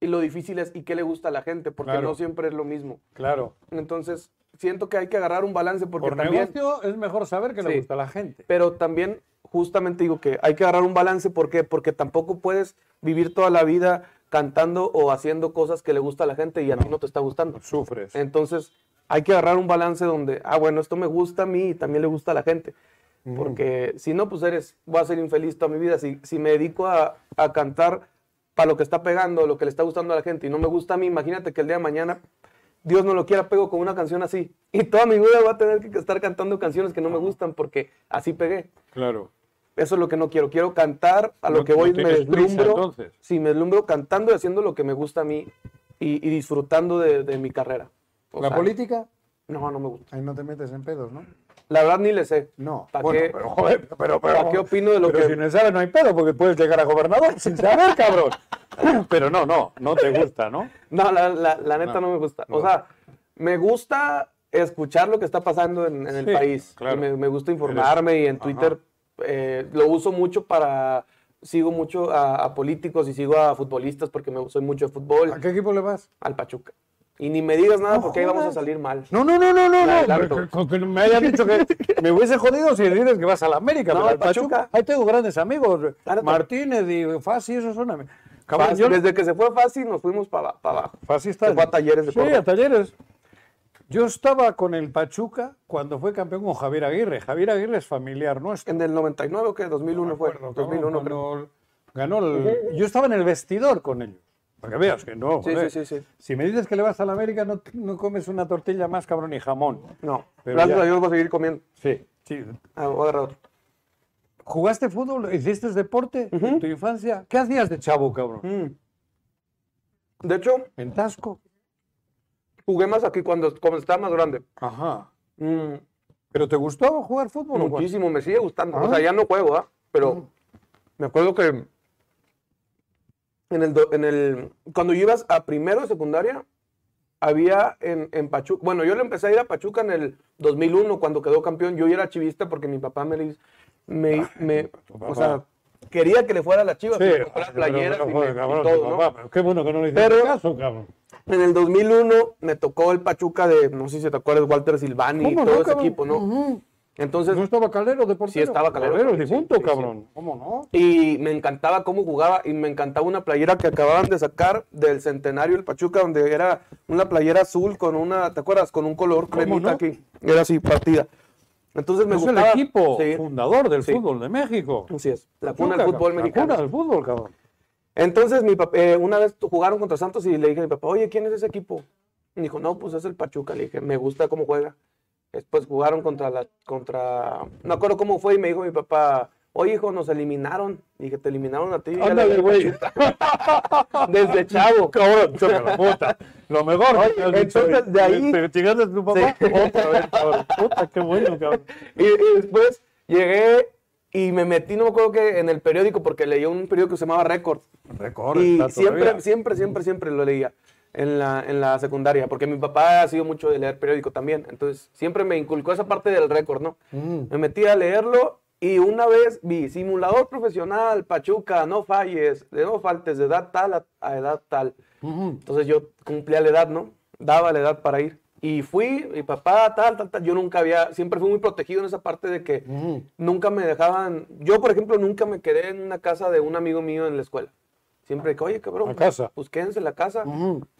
y lo difícil es y qué le gusta a la gente, porque Claro. no siempre es lo mismo. Claro. Entonces, siento que hay que agarrar un balance porque Por también... negocio es mejor saber que le gusta a la gente. Pero también, justamente digo que hay que agarrar un balance. ¿Por qué? Porque tampoco puedes vivir toda la vida cantando o haciendo cosas que le gusta a la gente y a ti no te está gustando. Sufres. Entonces, hay que agarrar un balance donde, ah, bueno, esto me gusta a mí y también le gusta a la gente. Porque si no, pues eres, voy a ser infeliz toda mi vida. Si, si me dedico a, a cantar para lo que está pegando, lo que le está gustando a la gente y no me gusta a mí, imagínate que el día de mañana, Dios no lo quiera, pego con una canción así. Y toda mi vida voy a tener que estar cantando canciones que no me gustan porque así pegué. Claro. Eso es lo que no quiero. Quiero cantar a lo No- que no voy, me tienes prisa, deslumbro. entonces. Sí, me deslumbro cantando y haciendo lo que me gusta a mí y, y disfrutando de, de mi carrera. O ¿La sea, política? No, no me gusta. Ahí no te metes en pedos, ¿no? La verdad ni le sé. No. ¿Pa' bueno, qué? pero joder, pero, pero, ¿Pa' qué opino de lo que- si no sabes no hay pedo porque puedes llegar a gobernador sin saber, cabrón. pero no, no, no te gusta, ¿no? No, la, la- la neta No, no, me gusta. no. O sea, me gusta escuchar lo que está pasando en, en el Sí, país. claro. Me, me gusta informarme y en. Twitter eh, lo uso mucho para... Sigo mucho a, a políticos y sigo a futbolistas porque me soy mucho de fútbol. ¿A qué equipo le vas? Al Pachuca. Y ni me digas nada No porque ahí vamos a salir mal. No, no, no, no, no, no. Claro. Que- Con que me hayan dicho que me hubiese jodido si dices que vas a la América. No, pero al Pachuca. Pachuca. Ahí tengo grandes amigos. Claro. Martínez y Fassi, esos son amigos. Cabrón, Fácil, yo- Desde que se fue fácil nos fuimos para abajo. Fassi está. Se fue a Talleres de Sí, Córdoba. a Talleres. Yo estaba con el Pachuca cuando fue campeón con Javier Aguirre. Javier Aguirre es familiar nuestro. ¿En el 99 o qué? 2001 fue. Acuerdo, 2001 cabrón, creo. ganó el- Yo estaba en el vestidor con ellos. Para que veas que no. Sí, sí, sí, sí. Si me dices que le vas a la América, no, no comes una tortilla más, cabrón, ni jamón. No, Pero gracias ya. a Dios voy a seguir comiendo. Sí, sí. Ah, voy a agarrar otro. ¿Jugaste fútbol? ¿Hiciste deporte en tu infancia? ¿Qué hacías de chavo, cabrón? Mm. De hecho, ¿En Tasco? jugué más aquí cuando, cuando estaba más grande. Ajá. Mm, ¿Pero te gustó jugar fútbol? muchísimo, me sigue gustando. O Ah. sea, ya no juego, ¿ah? Pero me acuerdo que en el, en el, cuando yo ibas a primero de secundaria, había en, en Pachuca, bueno, yo le empecé a ir a Pachuca en el 2001 cuando quedó campeón. Yo ya era chivista porque mi papá me, me, me o sea, quería que le fuera a la chivas, Sí, me compró las pero- playeras pero, y, y todo, ¿no? papá, qué bueno que no le Pero- caso, cabrón. En el 2001 me tocó el Pachuca de, no sé si te acuerdas, Walter Silvani y ¿Cómo todo no, ese cabrón? equipo, ¿no? Ujú. Entonces, ¿No estaba Calero de portero? Sí estaba Calero, Calero, sí, difunto, sí, sí. cabrón. ¿Cómo no? y me encantaba cómo jugaba y me encantaba una playera que acababan de sacar del centenario del Pachuca, donde era una playera azul con una, ¿te acuerdas? Con un color cremita no? aquí. Era así, partida. Entonces me es gustaba. el equipo Sí, fundador del Sí. fútbol de México. así es. La cuna del fútbol mexicano. La cuna del fútbol, cabrón. Entonces, mi papá, eh, una vez jugaron contra Santos y le dije a mi papá, oye, ¿quién es ese equipo? Y dijo, no, pues es el Pachuca. Le dije, me gusta cómo juega. Después jugaron contra la, contra, no acuerdo cómo fue y me dijo mi papá, oye, hijo, nos eliminaron. Y dije, te eliminaron a ti. Ándale, güey. Pachuca". Desde chavo. Cabrón, choca la puta. Lo mejor. Oye, que entonces, de ahí- ¿Te chingaste a tu papá? Sí. Otra vez, cabrón. Puta, qué bueno, cabrón. Y, y después llegué y me metí, no me acuerdo que en el periódico, porque leí un periódico que se llamaba Record. Recorre, Y siempre, todavía. siempre, siempre, siempre lo leía en la, en la secundaria, porque mi papá ha sido mucho de leer periódico también. Entonces, siempre me inculcó esa parte del récord, ¿no? Mm. Me metí a leerlo y una vez vi simulador profesional, Pachuca, no falles, de no faltes de edad tal a, a edad tal. Ujú. Entonces yo cumplía la edad, ¿no? Daba la edad para ir. Y fui, mi papá, tal, tal, tal. Yo nunca había, siempre fui muy protegido en esa parte de que Ujú. nunca me dejaban. Yo, por ejemplo, nunca me quedé en una casa de un amigo mío en la escuela. Siempre que, oye, cabrón, ¿A casa? pues quédense en la casa.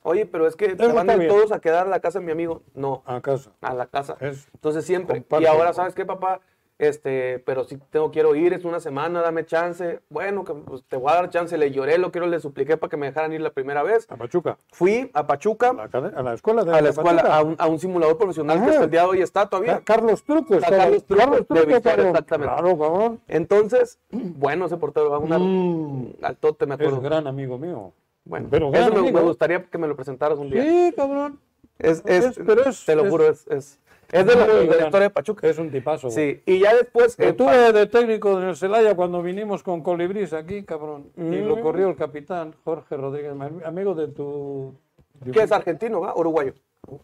Oye, pero es que se van a ir todos a quedar a la casa de mi amigo. No, A casa. a la casa. Es- Entonces siempre. comparte, y ahora. ¿sabes qué, papá? Este, pero si tengo, quiero ir, es una semana, dame chance. Bueno, que, pues, te voy a dar chance. Le lloré, lo quiero, le supliqué para que me dejaran ir la primera vez. A Pachuca. Fui a Pachuca, A la, acad- a la escuela de a la escuela, a un, a un simulador profesional que hasta el día de hoy está todavía. Ca- Carlos Truco. Está estaba- Carlos Truco, de Victoria, exactamente. Claro, cabrón. Entonces, bueno, ese portero va a Mm. al tote, me Es acuerdo. un gran amigo mío. Bueno, pero gran eso me, amigo, me gustaría que me lo presentaras un día. Sí, cabrón. Es, es- Es- pero es- te lo es- juro, es, es, es de, la, de historia de Pachuca. Es un tipazo. güey. Sí, y ya después... Lo eh, tuve de técnico en el Celaya cuando vinimos con Colibrís aquí, cabrón. Y lo Mm. corrió el capitán Jorge Rodríguez, mi amigo de tu... de- ¿Qué es argentino, va? Uruguayo.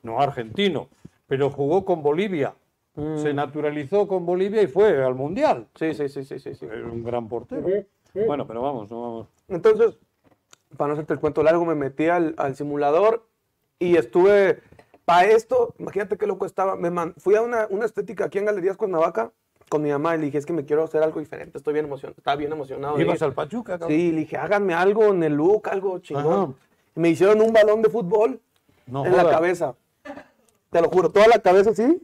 No, argentino, pero jugó con Bolivia. Mm. Se naturalizó con Bolivia y fue al Mundial. Sí, sí, sí, sí, sí. sí. Era un gran portero. Bueno, pero vamos, no vamos. Entonces, para no hacerte el cuento largo, me metí al, al simulador y estuve... Para esto, imagínate qué loco estaba. Me man- fui a una, una estética aquí en Galerías Cuernavaca con mi mamá y le dije, es que me quiero hacer algo diferente. Estoy bien emocionado. Estaba bien emocionado. Ibas al Pachuca, cabrón. Sí, le dije, háganme algo en el look, algo chingón. Y me hicieron un balón de fútbol No en la cabeza. Te lo juro, toda la cabeza así.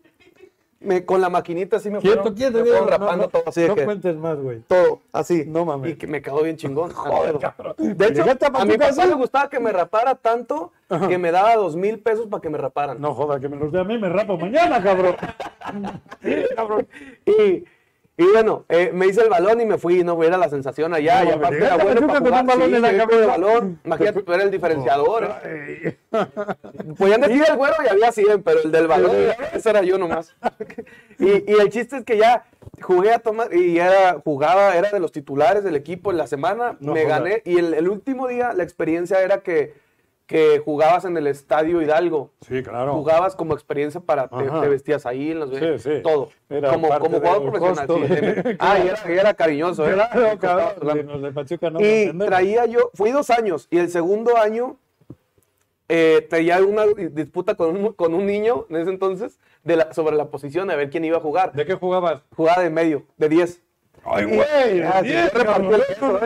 Me, con la maquinita así me Quieto, fueron, quieto, me fueron No, rapando no, todo así de no que- cuentes más, güey. todo así. No mames. Y que me quedó bien chingón. Joder, cabrón. De hecho, a mi papá le gustaba que me rapara tanto que me daba dos mil pesos para que me raparan. No joda, que me los dé a mí, me rapo mañana, cabrón. cabrón. Y, y bueno, eh, me hice el balón y me fui, no era la sensación allá. No, y aparte era bueno para jugar. balón sí, en la balón. Imagínate, tú eras el diferenciador. Ay. Podían decir el güero y había 100, pero el del balón, ese era yo nomás. Y, y el chiste es que ya jugué a tomar, y era, jugaba, era de los titulares del equipo en la semana, No me gané, y el, el último día la experiencia era que, que jugabas en el Estadio Hidalgo. Sí, claro. Jugabas como experiencia para, te, vestías ahí, en los, Sí, sí. todo. Era como jugador profesional. costo sí. de- Ah, y era, y era cariñoso, ¿eh? Claro, cabrón. Claro. sí, Los de Pachuca no me Y traía yo, fui dos años, y el segundo año eh, traía una disputa con un, con un niño en ese entonces de la, sobre la posición de ver quién iba a jugar. ¿De qué jugabas? Jugaba de medio, de 10. Ay, güey, ¿eh?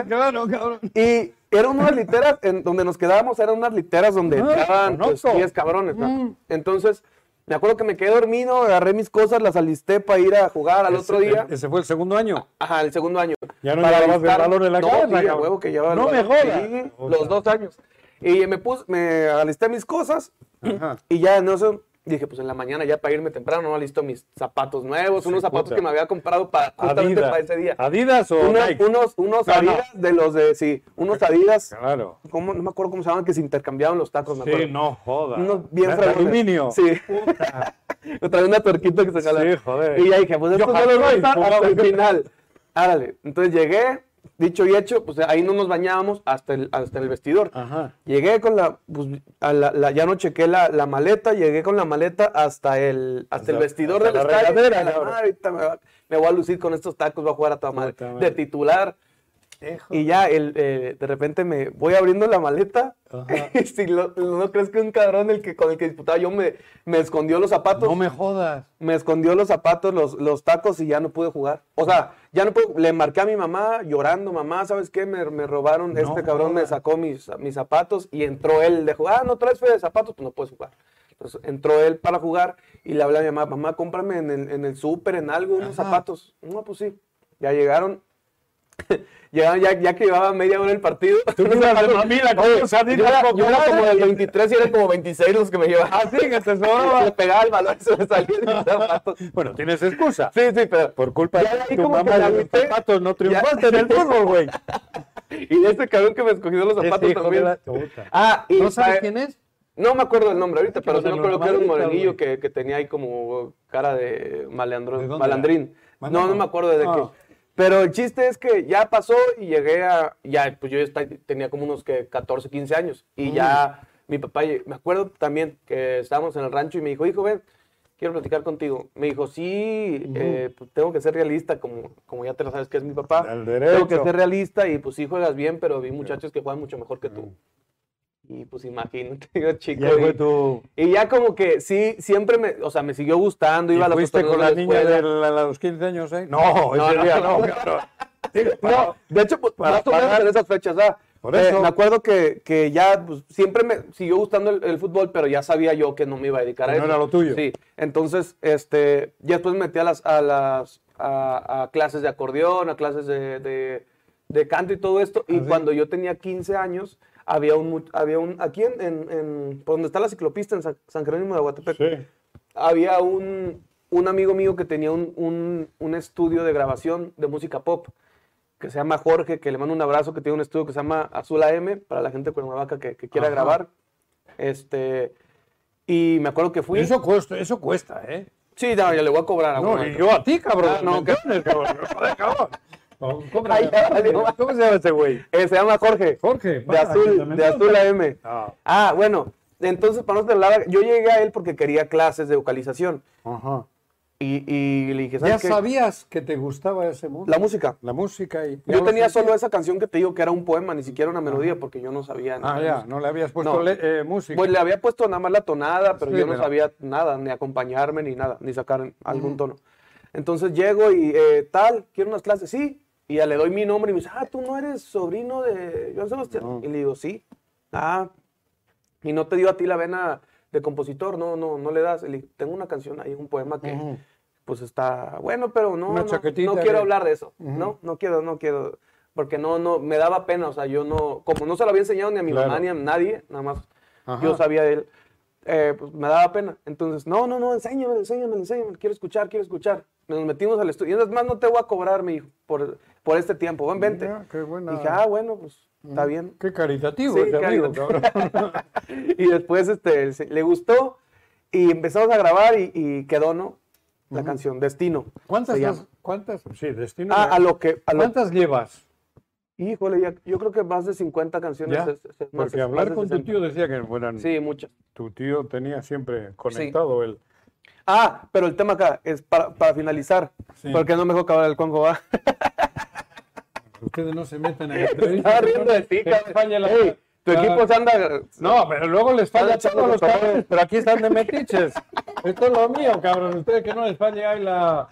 Cabrón. Y eran unas literas, en donde nos quedábamos, eran unas literas donde entraban pues, conozco. 10 cabrones. ¿no? Mm. Entonces, me acuerdo que me quedé dormido, agarré mis cosas, las alisté para ir a jugar al otro día. Ese fue el segundo año. Ajá, el segundo año. Ya no Para llevabas el balón en la no, cabeza, sí, huevo que llevaba No me jodas. Los dos años. Y me puse, me alisté mis cosas Ajá. y ya no sé, dije, pues en la mañana ya para irme temprano, no listo mis zapatos nuevos, unos zapatos puta. que me había comprado para, justamente Adidas. para ese día. ¿Adidas o Unos, Nike? unos, unos No, no. Adidas de los de, sí, unos Adidas, Claro. ¿cómo? no me acuerdo cómo se llaman, que se intercambiaban los tacos, me Sí, acuerdo. no jodas. Unos bien de aluminio. Sí. Me traía una tuerquita que se jala. Sí, joder. Y ya dije, pues esto Yo no lo jugaba hasta el final. Árale. Entonces llegué, dicho y hecho, pues ahí no nos bañábamos hasta el, hasta el vestidor. Ajá. Llegué con la, pues, a la, la- ya no chequé la, la maleta, llegué con la maleta hasta el, hasta, Hasta- el vestidor hasta del la estadio. regadera, A la cabrón. madre, ahorita me, voy a lucir con estos tacos, voy a jugar a. Puta madre. De titular. Y ya, el, eh, de repente me voy abriendo la maleta. Si lo- no crees que un cabrón el que, con el que disputaba yo me, me escondió los zapatos. No me jodas. Me escondió los zapatos, los, los tacos y ya no pude jugar. O sea, ya no pude. Le marqué a mi mamá llorando, mamá, ¿sabes qué? Me, me robaron, No este cabrón me sacó mis, mis zapatos y entró él. Dijo, ah, no traes fe de zapatos, pues no puedes jugar. Entonces entró él para jugar y le hablé a mi mamá, mamá, cómprame en el, en el súper, en algo, unos Ajá. zapatos. No, pues sí. Ya llegaron. Llegaron ya, ya que llevaba media hora el partido. Tú de zapatos- mamila con Oye, yo era, yo era populares. como del 23 y eran como 26 los que me llevaban. Ah, sí, que te sobraba. Le pegaba el balón y se me salía de mis zapatos. Bueno, tienes excusa. Sí, sí, pero. Por culpa Ya de tu mamá los zapatos no triunfaste Ya. en el fútbol, güey. Y este cabrón que me escogió los zapatos hijo también. de la. Ah, y ¿No sabes quién es? No me acuerdo el nombre ahorita, pero no sí me acuerdo que era un morenillo que, que tenía ahí como cara de malandro, ¿De dónde malandrín. era? No, no me acuerdo de Ah. qué. Pero el chiste es que ya pasó y llegué a. Ya, pues yo tenía como unos que 14, 15 años. Y ya mi papá, me acuerdo también que estábamos en el rancho y me dijo, hijo, ven, quiero platicar contigo. Me dijo, sí, eh, pues tengo que ser realista, como, como ya te lo sabes que es mi papá. Tengo que ser realista y pues sí juegas bien, pero vi muchachos que juegan mucho mejor que tú. Y pues imagínate, yo chico. Y fue y- tu... y ya como que sí, siempre me, o sea, me siguió gustando, ¿Y iba a los fuiste con la de niña de la- los 15 años, eh? No, No, ese no, día no. no. No, de hecho, pues, para más o menos en esas fechas, ¿ah? Por Eh, eso. me acuerdo que, que ya pues, siempre me siguió gustando el, el fútbol, pero ya sabía yo que no me iba a dedicar a eso. no era lo tuyo. Sí, entonces, este, ya después me metí a las, a las, a, a clases de acordeón, a clases de, de, de canto y todo esto. Y ¿Ah, sí? cuando yo tenía 15 años, había un, había un, aquí en, en, en- por donde está la ciclopista, en San, San Jerónimo de Aguatepec, Sí. había un, un amigo mío que tenía un, un- un estudio de grabación de música pop que se llama Jorge, que le mando un abrazo, que tiene un estudio que se llama Azul AM, para la gente de Cuernavaca que, que quiera Ajá. grabar. Este, y me acuerdo que fui. Eso cuesta, eso cuesta, ¿eh? Sí, no, ya le voy a cobrar a No, y yo a ti, cabrón. Ah, no, ¿me entiendes, cabrón? ¿Cómo, Ay, ya valió. ¿Cómo se llama este güey? Eh, se llama Jorge. Jorge. De Azul, de. Azul AM. Ah, Ah, bueno, entonces para no larga, yo llegué a él porque quería clases de vocalización. ajá. Y, y le dije, ¿Ya sabías que te gustaba ese mundo? La música. La música y... Yo tenía solo esa canción que te digo que era un poema, ni siquiera una melodía, porque yo no sabía nada. Ah, ya, música. no le habías puesto No. le- eh, música. Pues le había puesto nada más la tonada, pero Sí, yo no pero- sabía nada, ni acompañarme, ni nada, ni sacar algún tono. Entonces llego y eh, tal, quiero unas clases, sí. Y ya le doy mi nombre y me dice, ah, tú no eres sobrino de Joan Sebastián. No. Y le digo, sí. Ah, y no te dio a ti la vena de compositor, no, no, no le das. Le digo, tengo una canción ahí, un poema que Ujú. pues está bueno, pero no, no, no quiero hablar de eso. No, no quiero, no quiero. Porque no, no, me daba pena, o sea, yo no, como no se lo había enseñado ni a mi Claro. mamá ni a nadie, nada más Ajá. yo sabía de él, eh, pues me daba pena. Entonces, no, no, no, enséñame, enséñame, enséñame, quiero escuchar, quiero escuchar. Nos metimos al estudio. Y es más, no te voy a cobrar, me dijo, por, por este tiempo, ven, vente. Mira, qué buena. Dije, ah, bueno, pues está bien. Qué caritativo Sí, ese amigo, caritativo. cabrón. y después este, le gustó y empezamos a grabar y, y quedó, ¿no? La canción, Destino. ¿Cuántas, has-. ¿Cuántas? Sí, destino. Ah, a lo que... A lo, ¿Cuántas llevas? Híjole, ya- yo creo que más de 50 canciones. ¿Ya? es- es- más- Porque hablar más con tu 60. tío decía que fueran. Sí, muchas. Tu tío tenía siempre conectado el. Ah, pero el tema acá es para, para finalizar, Sí. porque no me dejó acabar el Congo, va. Ustedes no se meten en Estaba riendo de ti, cabrón. tu equipo se anda. No, pero luego les falla todos los cabrones, pero aquí están de metiches. Esto es lo mío, cabrón. Ustedes que no les falle ahí la.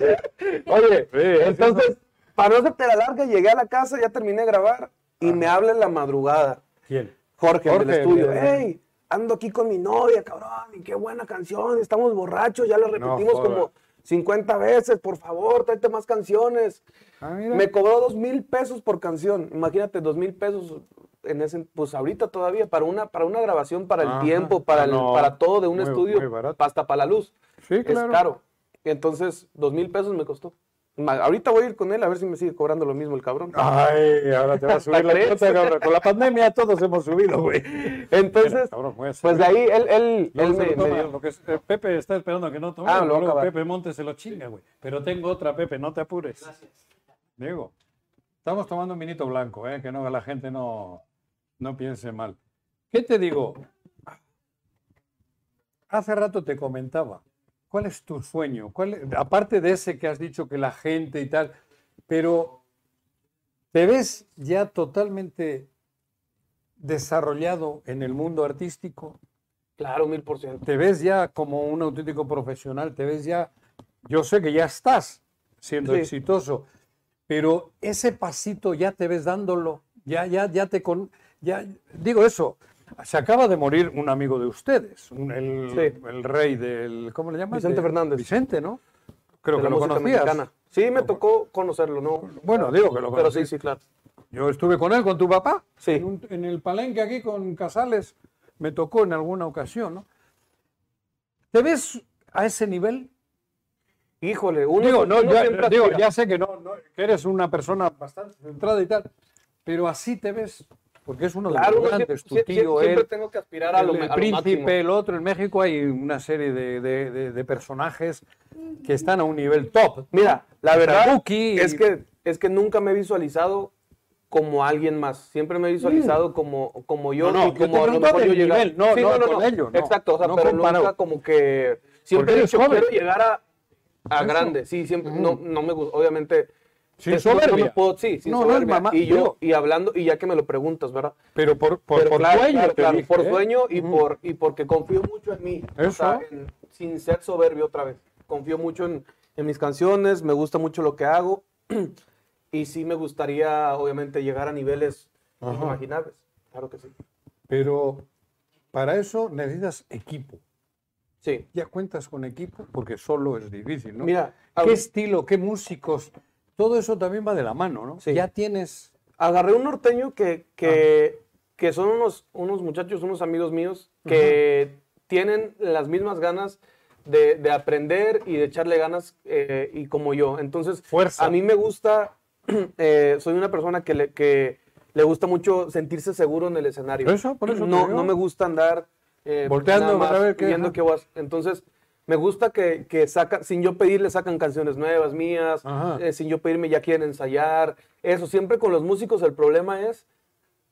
Oye, Sí, entonces, para no hacerte la larga, llegué a la casa, ya terminé de grabar y me habla en la madrugada. ¿Quién? Jorge, Jorge, del estudio. el- Hey, ando aquí con mi novia, cabrón, y qué buena canción, estamos borrachos, ya lo repetimos como 50 veces, por favor, tráete más canciones. Ah. Me cobró dos mil pesos por canción. Imagínate, dos mil pesos en ese, pues ahorita todavía, para una, para una grabación, para el Ajá. tiempo, para, el- no. para todo de un Muy- estudio, muy hasta para la luz. Sí, Es claro. caro. Entonces, dos mil pesos me costó. Ahorita voy a ir con él a ver si me sigue cobrando lo mismo el cabrón. Ay, ahora te va a subir la cuota, cabrón. Con la pandemia todos hemos subido, güey. Entonces, Mira, cabrón, pues de ahí él, él, él me, lo me toma, dio. lo que es- eh, Pepe está esperando a que no tome. Ah, lo luego. Pepe Montes se lo chinga, güey. Pero tengo otra, Pepe, no te apures. Gracias. Diego, estamos tomando un vinito blanco, ¿eh? que no, la gente no, no piense mal. ¿Qué te digo? Hace rato te comentaba, ¿cuál es tu sueño? ¿Cuál aparte de ese que has dicho que la gente y tal, pero ¿te ves ya totalmente desarrollado en el mundo artístico? Claro, mil por ciento. te ves ya como un auténtico profesional, te ves ya, yo sé que ya estás siendo Sí. exitoso, pero ese pasito ya te ves dándolo, ya, ya, ya te con, ya, digo eso, se acaba de morir un amigo de ustedes, un- el, Sí. el rey del, ¿cómo le llamas? Vicente De- Fernández. Vicente, ¿no? Creo de que lo conocías. mexicana. Sí, me tocó conocerlo, ¿no? Bueno, digo que lo Pero sí, conocí. sí, claro. Yo estuve con él, con tu papá, Sí. en, un- en el palenque aquí con Casales, me tocó en alguna ocasión, ¿no? ¿Te ves a ese nivel? Híjole, uno, Digo, no, uno ya, digo, ya sé que, no, no, que eres una persona bastante centrada y tal, pero así te ves, porque es uno de Claro, los grandes, tu tío, siempre él, tengo que aspirar a lo, el, a lo príncipe, máximo. el otro. En México hay una serie de, de- de- de personajes que están a un nivel top. Mira, la verdad es que, es que nunca me he visualizado como alguien más. Siempre me he visualizado como, como yo Mm. No, no, y como a lo mejor yo llegar. nivel, no, no con ello, no, Exacto, o sea, no pero comparado. nunca como que siempre he dicho quiero llegar a, a grande. Sí, siempre, no, no me gusta, obviamente. Es- no puedo- sí, No, no soberbia. mamá, y yo, digo- y hablando, y ya que me lo preguntas, ¿verdad? Pero por, por, Pero por claro, sueño, claro, te claro, dije, por ¿eh? sueño y, por, y porque confío mucho en mí. O sea, Eso. en- sin ser soberbio otra vez. Confío mucho en, en mis canciones, me gusta mucho lo que hago. y sí me gustaría, obviamente, llegar a niveles Ajá. inimaginables. Claro que sí. Pero para eso necesitas equipo. Sí. ¿Ya cuentas con equipo? Porque solo es difícil, ¿no? Mira, ¿Qué estilo, qué músicos? Todo eso también va de la mano, ¿no? Sí. Ya tienes... agarré un norteño que, que, Ah. que son unos, unos muchachos, unos amigos míos, que tienen las mismas ganas de, de aprender y de echarle ganas eh, y como yo. Entonces, Fuerza. a mí me gusta, eh, soy una persona que le, que le gusta mucho sentirse seguro en el escenario. Eso, por eso no, no me gusta andar eh, Volteando nada más para ver qué, viendo qué vas. Entonces, me gusta que, que saca, sin yo pedirle sacan canciones nuevas mías, eh, sin yo pedirme ya quieren ensayar. Eso, siempre con los músicos el problema es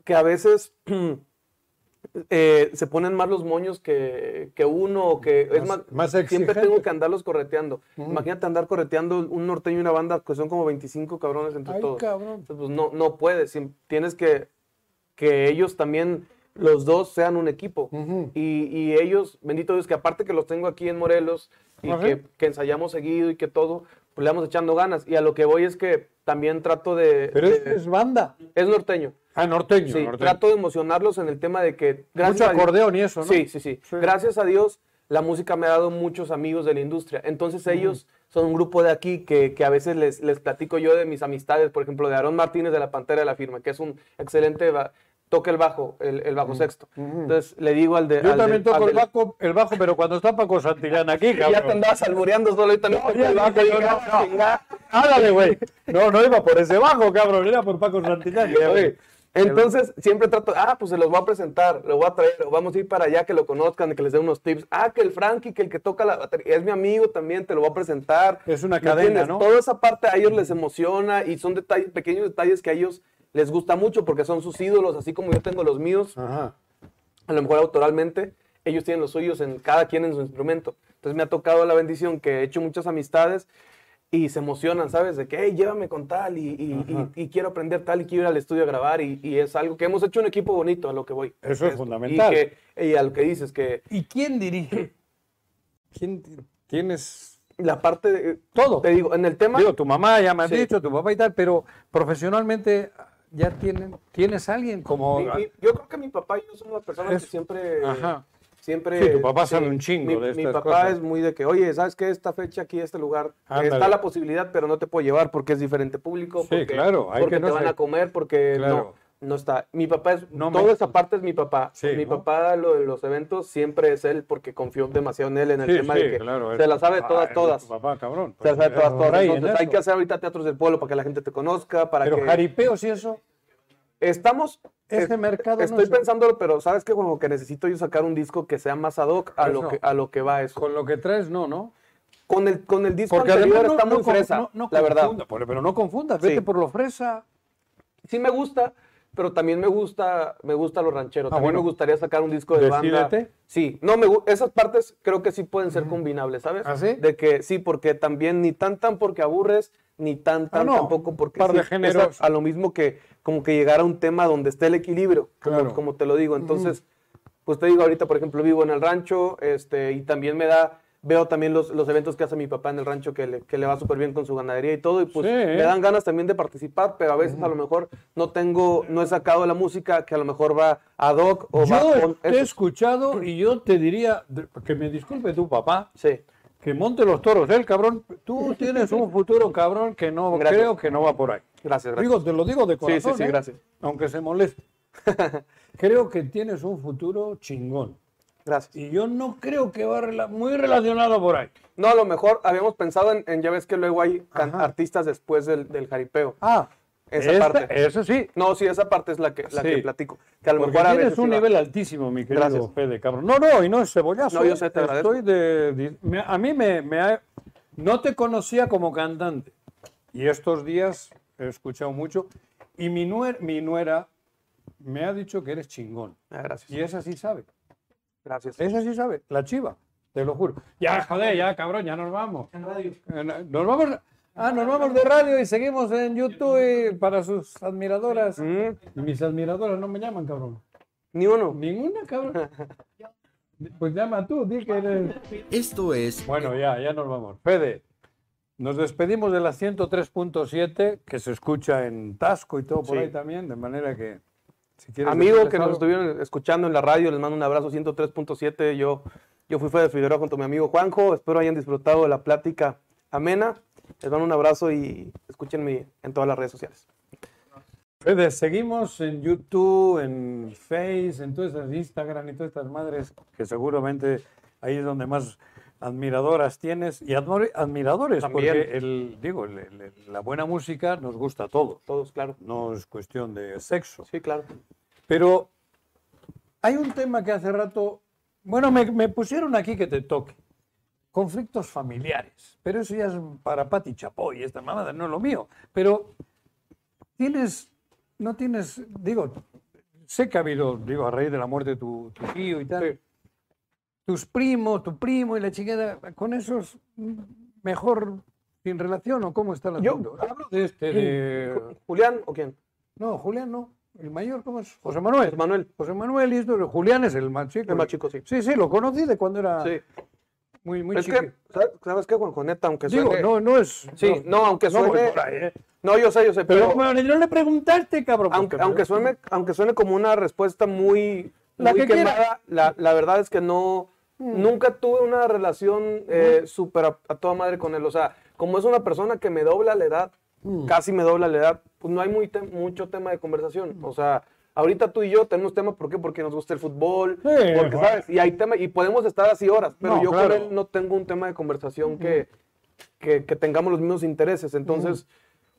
que a veces eh, se ponen más los moños que, que uno, o que es Más- más, más siempre tengo que andarlos correteando. Imagínate andar correteando un norteño y una banda que son como 25 cabrones entre Ay, todos. cabrón. Entonces, pues no, no puedes, tienes que, que ellos también, los dos sean un equipo. Y, y ellos, bendito Dios, que aparte que los tengo aquí en Morelos y que, que ensayamos seguido y que todo, pues le vamos echando ganas. Y a lo que voy es que también trato de... Pero de- es, es banda. es norteño. Ah, norteño. Sí, norteño. trato de emocionarlos en el tema de que... Mucho Dios- acordeón y eso, ¿no? Sí, sí, sí, Sí. Gracias a Dios, la música me ha dado muchos amigos de la industria. Entonces ellos son un grupo de aquí que, que a veces les, les platico yo de mis amistades, por ejemplo, de Aarón Martínez de la Pantera de la Firma, que es un excelente... toca el bajo, el, el bajo sexto. Entonces le digo al de... Yo al también del- toco el del- bajo, el bajo, pero cuando está Paco Santillán aquí, cabrón. ya te andabas albureando solo y también No, ya el bajo, yo, dije, no, "Ah, no". chingada". Ándale, güey. No, no iba por ese bajo, cabrón. Era por Paco Santillán. Oye, Entonces, siempre trato, ah, pues se los voy a presentar, lo voy a traer, vamos a ir para allá, que lo conozcan, que les dé unos tips. Ah, que el Frankie, que el que toca la batería, es mi amigo también, te lo voy a presentar. Es una ¿Me cadena? ¿no? Toda esa parte a ellos les emociona y son detalles, pequeños detalles que a ellos les gusta mucho porque son sus ídolos, así como yo tengo los míos, Ajá. a lo mejor autoralmente, ellos tienen los suyos en cada quien en su instrumento. Entonces me ha tocado la bendición que he hecho muchas amistades y se emocionan, ¿sabes? De que, hey, llévame con tal y, y- y- Ajá. y quiero aprender tal y quiero ir al estudio a grabar y, y es algo que hemos hecho un equipo bonito a lo que voy. Eso es Esto. fundamental. Y, que, y a lo que dices, que ¿Y quién dirige? ¿Quién tienes la parte, de- todo? te digo, en el tema, Digo, tu mamá ya me has Sí. dicho, tu papá y tal, pero profesionalmente ya tienen, tienes alguien como... mi- mi- yo creo que mi papá y yo somos las personas Es- que siempre... Ajá. Siempre. Sí, tu papá sabe un chingo mi, de Mi estas papá cosas. es muy de que, oye, ¿sabes qué? Esta fecha aquí, este lugar, Ándale. está la posibilidad, pero no te puedo llevar porque es diferente público. Sí, porque, claro, hay porque que no te van se- a comer, porque Claro. no, no está. Mi papá es. No me- toda esa parte es mi papá. Sí, mi ¿no? papá, lo de los eventos, siempre es él porque confió demasiado en él en el Sí, tema sí, de que claro, se la sabe ah, todas, es todas. Papá, cabrón. Se la sabe pues, todas, todas. rey en Entonces hay que hacer ahorita teatros del pueblo para que la gente te conozca, para Pero que. jaripeos y eso, Estamos. ese es- mercado no Estoy es- pensándolo, pero sabes que como que necesito yo sacar un disco que sea más ad hoc a, lo Eso. que, a lo que va eso. con lo que traes, no, ¿no? Con el, con el disco Porque anterior no, está muy no fresa, no- no la verdad. pero, no confundas, vete por lo fresa. Sí me gusta, pero también me gusta, me gusta lo ranchero. Ah, también bueno. me gustaría sacar un disco de banda. Decídete. Sí, no me esas partes creo que sí pueden ser combinables, ¿sabes? ¿Ah, sí? De que sí, porque también ni tan tan porque aburres, ni tan tan Ah, no, tampoco porque par sí, de géneros. a, a lo mismo que como que llegar a un tema donde esté el equilibrio, como- Claro. como, te lo digo. Entonces, pues te digo ahorita, por ejemplo, vivo en el rancho, este, y también me da Veo también los, los eventos que hace mi papá en el rancho que le, que le va súper bien con su ganadería y todo, y pues Sí. me dan ganas también de participar, pero a veces a lo mejor no tengo, no he sacado la música que a lo mejor va ad hoc o va con te he escuchado y yo te diría, que me disculpe tu papá, Sí, que monte los toros, ¿eh, el cabrón. Tú tienes un futuro, cabrón, que no Gracias. creo que no va por ahí. gracias, gracias. Digo, te lo digo de sí, corazón, sí, sí, ¿eh? gracias. aunque se moleste. creo que tienes un futuro chingón. Gracias. Y yo no creo que va rela- muy relacionado por ahí. No, a lo mejor habíamos pensado en, en ya ves que luego hay artistas después del, del jaripeo. Ah, Esa esta- parte. Eso sí. No, sí, esa parte es la que, la Sí. que platico. Que a lo Porque mejor a tienes veces un va. nivel altísimo, mi querido Gracias. Fede, cabrón. No, no, y no es cebollazo. No, yo sé, te. Estoy de, de- a mí me, me ha- no te conocía como cantante. Y estos días he escuchado mucho. Y mi, nuer- mi nuera me ha dicho que eres chingón. Ah, gracias. Y esa sí sabe. Gracias. Esa sí sabe. La chiva. Te lo juro. Ya, joder, ya, cabrón, ya nos vamos. Eh, Nos vamos. Ah, nos vamos de radio y seguimos en YouTube y para sus admiradoras. Mm, Y mis admiradoras no me llaman, cabrón. ni uno. Ninguna, cabrón. Pues llama tú, di que eres. Esto es Bueno, ya, ya nos vamos. Fede, nos despedimos de la 103.7, que se escucha en Tasco y todo por Sí. ahí también, de manera que si quieres. Amigo decirles que nos estuvieron escuchando en la radio, les mando un abrazo 103.7. Yo, yo fui Fede Figueroa junto a mi amigo Juanjo. Espero hayan disfrutado de la plática amena. Les mando un abrazo y escúchenme en todas las redes sociales. Fede, seguimos en YouTube, en Face, en todas esas Instagram y todas estas madres que seguramente ahí es donde más admiradoras tienes y admiradores, También. porque el, digo, el- el- la buena música nos gusta a todos, Todos, claro. no es cuestión de sexo. Sí, claro. Pero hay un tema que hace rato, bueno, me, me pusieron aquí que te toque. Conflictos familiares. Pero eso ya es para Pati Chapoy, esta mamada, no es lo mío. Pero tienes, no tienes, digo, sé que ha habido, digo, a raíz de la muerte de tu, tu tío y tal, tus primos, tu primo y la chiquita, con esos mm, mejor sin relación o cómo está el Yo-. Hablo de este, de... ¿Julián o quién? No, Julián no. El mayor, ¿cómo es? José Manuel. Manuel. José Manuel y esto, Julián es el más chico. El más chico, sí. Sí, sí, lo conocí de cuando era Sí. muy, muy es chico. que, ¿sabes- ¿sabes qué, Juanjo? Neta, aunque Digo, suene... no, no es. Sí, no, aunque no voy suene- por ahí, ¿eh? No, yo sé, yo sé, Pero, pero... bueno, no le preguntaste, cabrón. aunque, aunque, suene, aunque suene como una respuesta muy, La muy que quemada, la, la verdad es que no, nunca tuve una relación eh, súper a, a toda madre con él. O sea, como es una persona que me dobla la edad, casi me dobla la edad, pues no hay muy te- mucho tema de conversación. O sea, ahorita tú y yo tenemos tema, ¿por qué? Porque nos gusta el fútbol, Sí, porque, bueno. ¿sabes? Y hay tema, y podemos estar así horas, pero No, yo claro. con él no tengo un tema de conversación que, que, que tengamos los mismos intereses. Entonces...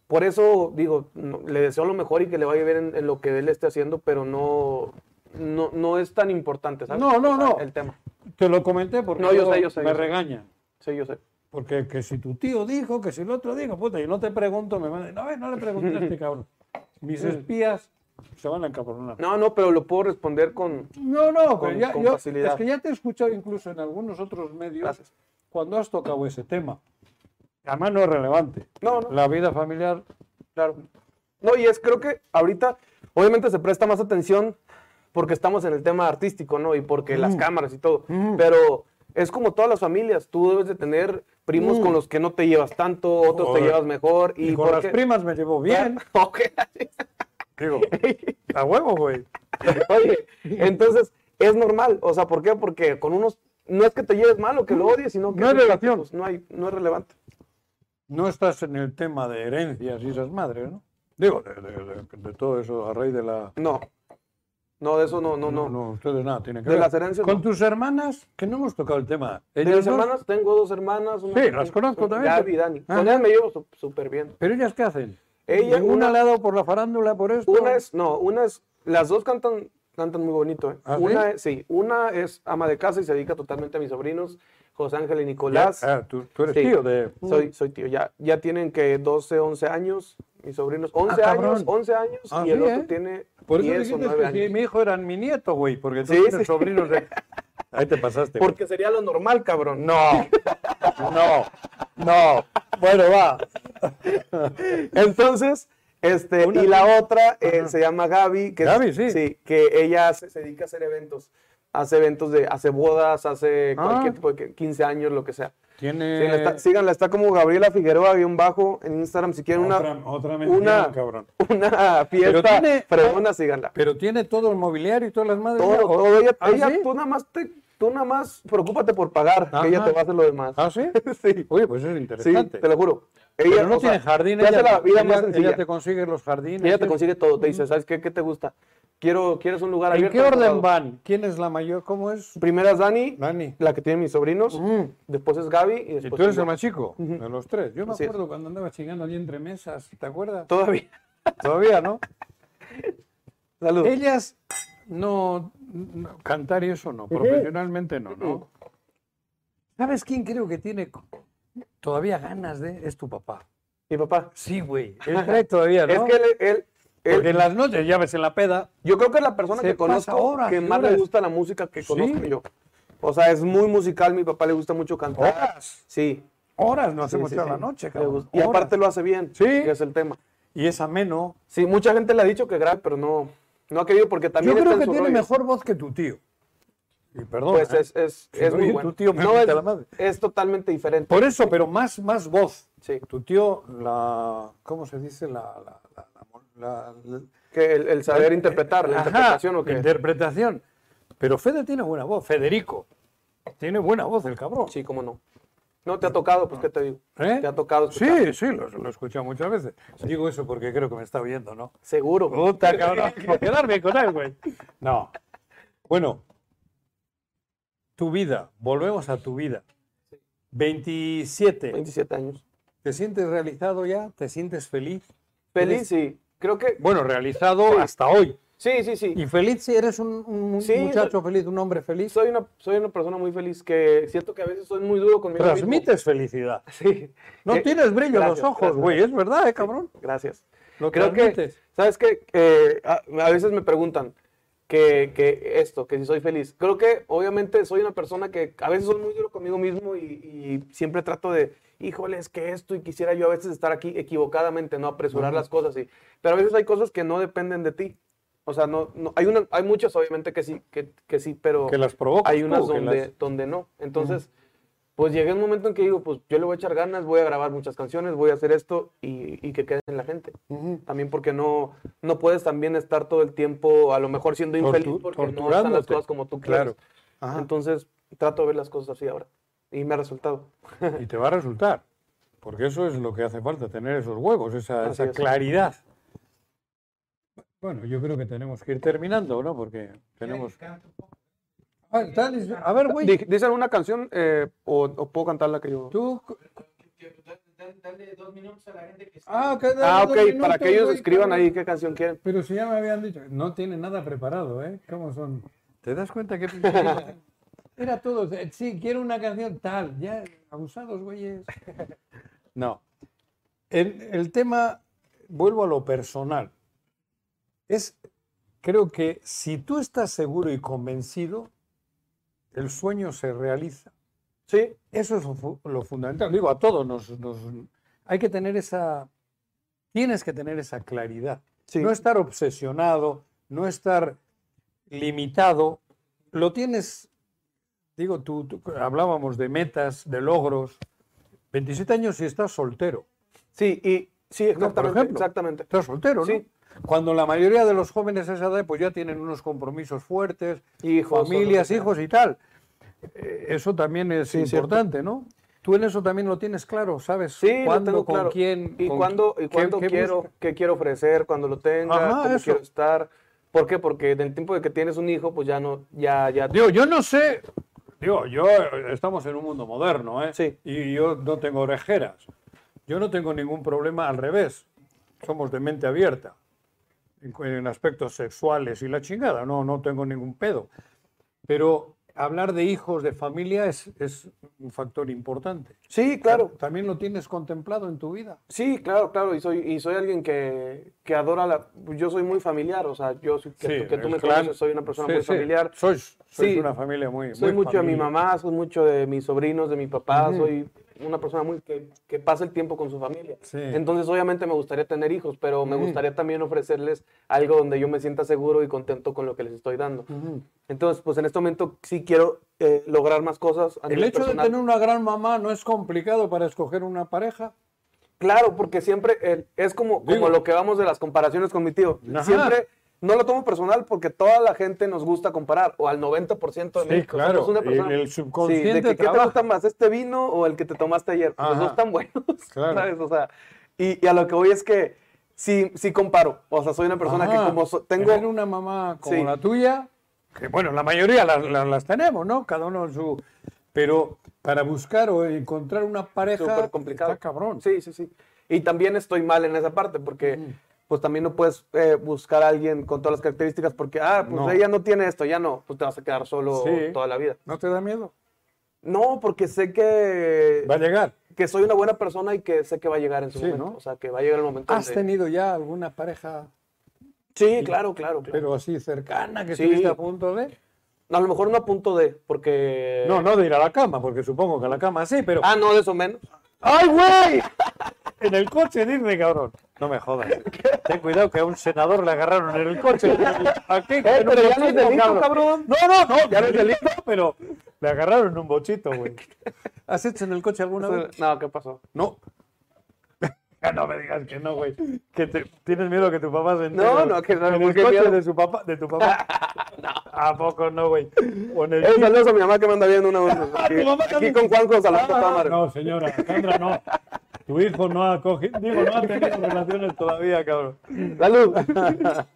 Por eso digo, no- le deseo lo mejor y que le vaya bien en, en lo que él esté haciendo, pero no, no, no es tan importante, ¿sabes? No, no, no. El tema. Te lo comenté porque No, yo luego sé, yo sé, me yo sé. regañan. Sí, yo sé. Porque que si tu tío dijo, que si el otro dijo, puta, y no te pregunto, me mandan, no, no le pregunté a este cabrón. mis espías se van a encabronar. No, no, pero lo puedo responder con... No, no, Con- pero ya, con yo- facilidad. es que ya te he escuchado incluso en algunos otros medios Gracias. cuando has tocado ese tema. Además no es relevante. No, no. La vida familiar, Claro. No, y es, creo que ahorita, obviamente se presta más atención porque estamos en el tema artístico, ¿no? Y porque las cámaras y todo. Pero es como todas las familias, tú debes de tener primos con los que no te llevas tanto, otros Joder. te llevas mejor. Y, y con las primas me llevo bien. Digo, a huevo, güey. Oye, entonces es normal. O sea, ¿por qué? Porque con unos, no es que te lleves mal o que lo odies, sino que No hay simplemente, relación. pues, no, hay, no es relevante. No estás en el tema de herencias y esas madres, ¿no? Digo, de, de- de- de todo eso a raíz de la... No. No, de eso no, no, no. no, ustedes nada tienen que De ver. las herencias, Con no. tus hermanas, que no hemos tocado el tema. De mis hermanas, tengo dos hermanas. una- Sí, las conozco también. Gaby y Dani. Ajá. Con ellas me llevo súper bien. ¿Pero ellas qué hacen? Ella, una- ha dado por la farándula, por esto. Una es, no, una es, las dos cantan, cantan muy bonito, ¿eh? ¿Ah, sí? una es, sí, una es ama de casa y se dedica totalmente a mis sobrinos, José Ángel y Ya, Nicolás. ah, tú, tú eres Sí. tío de... Soy, soy tío, ya, ya tienen que 12, 11 años, mis sobrinos, 11 Ah, años, cabrón. 11 años, Ah, y el sí, otro ¿eh? tiene Por eso 10 o dijiste 9 que si años. mi hijo era mi nieto, güey, porque tú Sí, tienes sí. sobrinos de... Ahí te pasaste. güey. Porque sería lo normal, cabrón. No, no, no. Bueno, va. Entonces, este, Una- y la otra eh, se llama Gaby, que, es- Gaby, sí. que ella se dedica a hacer eventos. Hace eventos de, hace bodas, hace Ah. cualquier tipo de que- 15 años, lo que sea. Tiene... Sí, la está- síganla, está como Gabriela Figueroa, guion bajo, en Instagram, si quieren una, Otra, otra mención, una, cabrón. una fiesta tiene- fregona, síganla. Pero tiene todo el mobiliario y todas las madres. Todo, ¿no? ¿O- todo, ella, ¿Ah, ella, sí? tú nada más te, tú nada más preocúpate por pagar, Ajá. que ella te va a hacer lo demás. ¿Ah, sí? sí, Oye, pues es sí, interesante. te lo juro. Ella Pero no sea, tiene jardín, te hace ella, la vida ella- más ella sencilla. te consigue los jardines. Ella te ¿sí? consigue todo, te dice, ¿sabes qué? ¿Qué te gusta? Quiero, ¿Quieres un lugar ¿En abierto? qué orden cerrado?" van? ¿Quién es la mayor? ¿Cómo es? Primera es Dani, Dani. la que tienen mis sobrinos, Ujú. después es Gaby y Y después tú eres yo. el más chico de los tres. Yo me Así es. acuerdo cuando andaba chingando allí entre mesas, ¿te acuerdas? Todavía. Todavía, ¿no? Salud. Ellas no, no- cantar y eso no, profesionalmente no, ¿no? ¿Sabes quién creo que tiene todavía ganas de? Es tu papá. Mi papá. Sí, güey. Él trae todavía, ¿no? Es que él- Porque en las noches ya ves en la peda. yo creo que es la persona que conozco horas que más le gusta la música que Sí. conozco yo. O sea, es muy musical, mi papá le gusta mucho cantar. Horas. Sí. Horas no sí, hacemos sí, toda sí. la noche, cabrón. Y aparte lo hace bien, Sí. que es el tema. Y es ameno. Sí, mucha gente le ha dicho que grave, pero no, no ha querido porque Yo también está creo que tiene rollo. mejor voz que tu tío. Y perdón. Pues ¿eh? es, es, es muy bueno. tu tío me no, es, la madre. es totalmente diferente. Por eso, pero más, más voz. Sí. Tu tío, la. ¿Cómo se dice? La. la, la, Que el, el saber interpretar, la Ajá, interpretación o qué. Interpretación. Pero Fede tiene buena voz. Federico. Tiene buena voz el cabrón. Sí, cómo no. No te ha tocado, pues qué te digo. ¿Eh? Te ha tocado escuchar. Sí, sí, lo, lo he escuchado muchas veces. Digo eso porque creo que me está oyendo, ¿no? Seguro. Puta, cabrón, por quedarme con él, güey. No. Bueno, tu vida, volvemos a tu vida. 27. 27 años. ¿Te sientes realizado ya? ¿Te sientes feliz? Feliz, sí. Creo que. Bueno, realizado Sí. hasta hoy. Sí, sí, sí. ¿Y feliz si eres un, un Sí, muchacho feliz, un hombre feliz? Soy una, soy una persona muy feliz que siento que a veces soy muy duro conmigo mismo. Transmites felicidad. Sí. No Eh, tienes brillo en los ojos, güey. Es verdad, ¿eh, cabrón? Gracias. Lo Creo que. ¿sabes qué? Eh, a, a veces me preguntan que, que esto, que si soy feliz. Creo que obviamente soy una persona que a veces soy muy duro conmigo mismo y, y siempre trato de, híjole, es que esto y quisiera yo a veces estar aquí equivocadamente, no apresurar las cosas. Y, pero a veces hay cosas que no dependen de ti. O sea, no, no hay, una, hay muchas obviamente que sí, que, que sí, pero Que las hay unas donde, las- donde no. Entonces, pues llegué a un momento en que digo, pues yo le voy a echar ganas, voy a grabar muchas canciones, voy a hacer esto y, y que quede en la gente. También porque no, no puedes también estar todo el tiempo a lo mejor siendo infeliz Tortu- porque no están las cosas como tú quieres. Claro. Ajá. Entonces trato de ver las cosas así ahora y me ha resultado. Y te va a resultar. Porque eso es lo que hace falta, tener esos huevos, esa, esa es. claridad. Bueno, yo creo que tenemos que ir terminando, ¿no? Porque tenemos... Ah, a ver, güey, Di- ¿Dicen una canción eh, o, o puedo cantar la que yo? tú... Dale dos minutos a la gente que Ah, que dale Ah, dos ok, para que minutos, ellos güey, escriban ahí qué canción quieren. Pero si ya me habían dicho, no tiene nada preparado, ¿eh? ¿Cómo son? ¿Te das cuenta que? Era todo, sí, quiero una canción tal, ya, abusados, güeyes. No. El, el tema, vuelvo a lo personal. es, creo que si tú estás seguro y convencido, el sueño se realiza. Sí, Eso es lo, lo fundamental. Digo, a todos nos, nos- hay que tener esa, tienes que tener esa claridad. sí. No estar obsesionado, no estar limitado. Lo tienes, digo, tú, tú- hablábamos de metas, de logros. 27 años y estás soltero. Sí, y sí, por exactamente, ejemplo. exactamente. Estás soltero, ¿no? Sí. Cuando la mayoría de los jóvenes a esa edad pues ya tienen unos compromisos fuertes, Hijos, familias, hijos y tal. Eh, Eso también es Sí, cierto. importante, ¿no? Tú en eso también lo tienes claro, ¿sabes? Sí, lo ¿Cuándo, tengo con claro. quién? y con cuándo, y cuándo qué quiero, qué quiero ofrecer cuando lo tenga, Ajá, cómo eso. quiero estar. ¿Por qué? Porque del tiempo de que tienes un hijo, pues ya no, ya, ya. Digo, yo no sé, digo, yo eh, estamos en un mundo moderno, ¿eh? Sí. Y yo no tengo orejeras. Yo no tengo ningún problema al revés. Somos de mente abierta en, en aspectos sexuales y la chingada, no, no tengo ningún pedo. Pero hablar de hijos, de familia, es, es un factor importante. Sí, claro. ¿También lo tienes contemplado en tu vida? Sí, claro, claro. Y soy, y soy alguien que, que adora la. Yo soy muy familiar, o sea, yo soy, que, tú- que tú me clan- conoces, soy una persona sí, muy sí. familiar. Sois, sois Sí. una familia muy. Soy muy mucho de mi mamá, soy mucho de mis sobrinos, de mi papá, soy una persona muy que, que pasa el tiempo con su familia. Sí. Entonces, obviamente me gustaría tener hijos, pero me gustaría también ofrecerles algo donde yo me sienta seguro y contento con lo que les estoy dando. Entonces, pues en este momento sí quiero eh, lograr más cosas. A El hecho de tener una gran mamá no es complicado para escoger una pareja. Claro, porque siempre eh, es como, como lo que vamos de las comparaciones con mi tío. Ajá. Siempre no lo tomo personal porque toda la gente nos gusta comparar, o al 90% de Sí, México. claro, una persona- el Sí, subconsciente de que, ¿qué te gusta más, este vino o el que te tomaste ayer? Los dos están buenos, Claro. ¿sabes? O sea, y, y a lo que voy es que sí, sí comparo. O sea, soy una persona que como so- tengo... Una mamá como Sí. la tuya, que bueno, la mayoría las, las- las tenemos, ¿no? Cada uno en su... Pero para buscar o encontrar una pareja Súper complicado. está cabrón. Sí, sí, sí. Y también estoy mal en esa parte porque pues también no puedes eh, buscar a alguien con todas las características porque, ah, pues No. ella no tiene esto, ya no, pues te vas a quedar solo Sí. toda la vida. ¿No te da miedo? No, porque sé que, Va a llegar. que soy una buena persona y que sé que va a llegar en su Sí, momento. ¿no? O sea, que va a llegar el momento ¿Has tenido ya alguna pareja, Sí, claro, claro, claro. pero así cercana, que Sí. estuviste a punto de...? A lo mejor no a punto de, porque... No, no de ir a la cama, porque supongo que a la cama sí, pero... Ah, no, de eso menos. ¡Ay, güey! En el coche, dime, cabrón. No me jodas. Ten cuidado que a un senador le agarraron en el coche. Aquí, Eh, pero ya no es delito, cabrón. No, no, no, ya no es delito, pero le agarraron en un bochito, güey. ¿Has hecho en el coche alguna vez? No, ¿qué pasó? No. No me digas que no, güey. Que te- tienes miedo que tu papá se entere. No, no, que no, en el ¿por qué coche miedo? de su papá, de tu papá. ¿A poco no, güey? El Eh, saludos a mi mamá que me anda viendo una. Aquí, tu mamá aquí con Juanjo Salazar Ah. No, señora, Sandra, no. Tu hijo no ha cogido, digo, no ha tenido relaciones todavía, cabrón. Salud.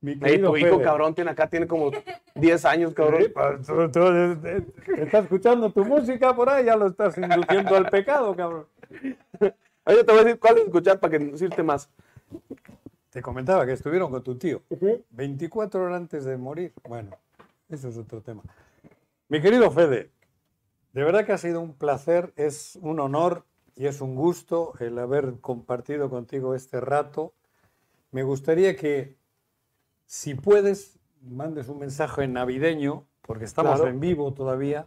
Mi Ey, tu hijo, Fede. cabrón, tiene acá, tiene como 10 años, cabrón. Tú- tú, eh, eh, está escuchando tu música por ahí, ya lo estás induciendo al pecado, cabrón. Ahorita te voy a decir cuál es escuchar para que decirte más. Te comentaba que estuvieron con tu tío 24 horas antes de morir. Bueno, eso es otro tema. Mi querido Fede, de verdad que ha sido un placer, es un honor y es un gusto el haber compartido contigo este rato. Me gustaría que, si puedes, mandes un mensaje navideño, porque estamos Claro. en vivo todavía,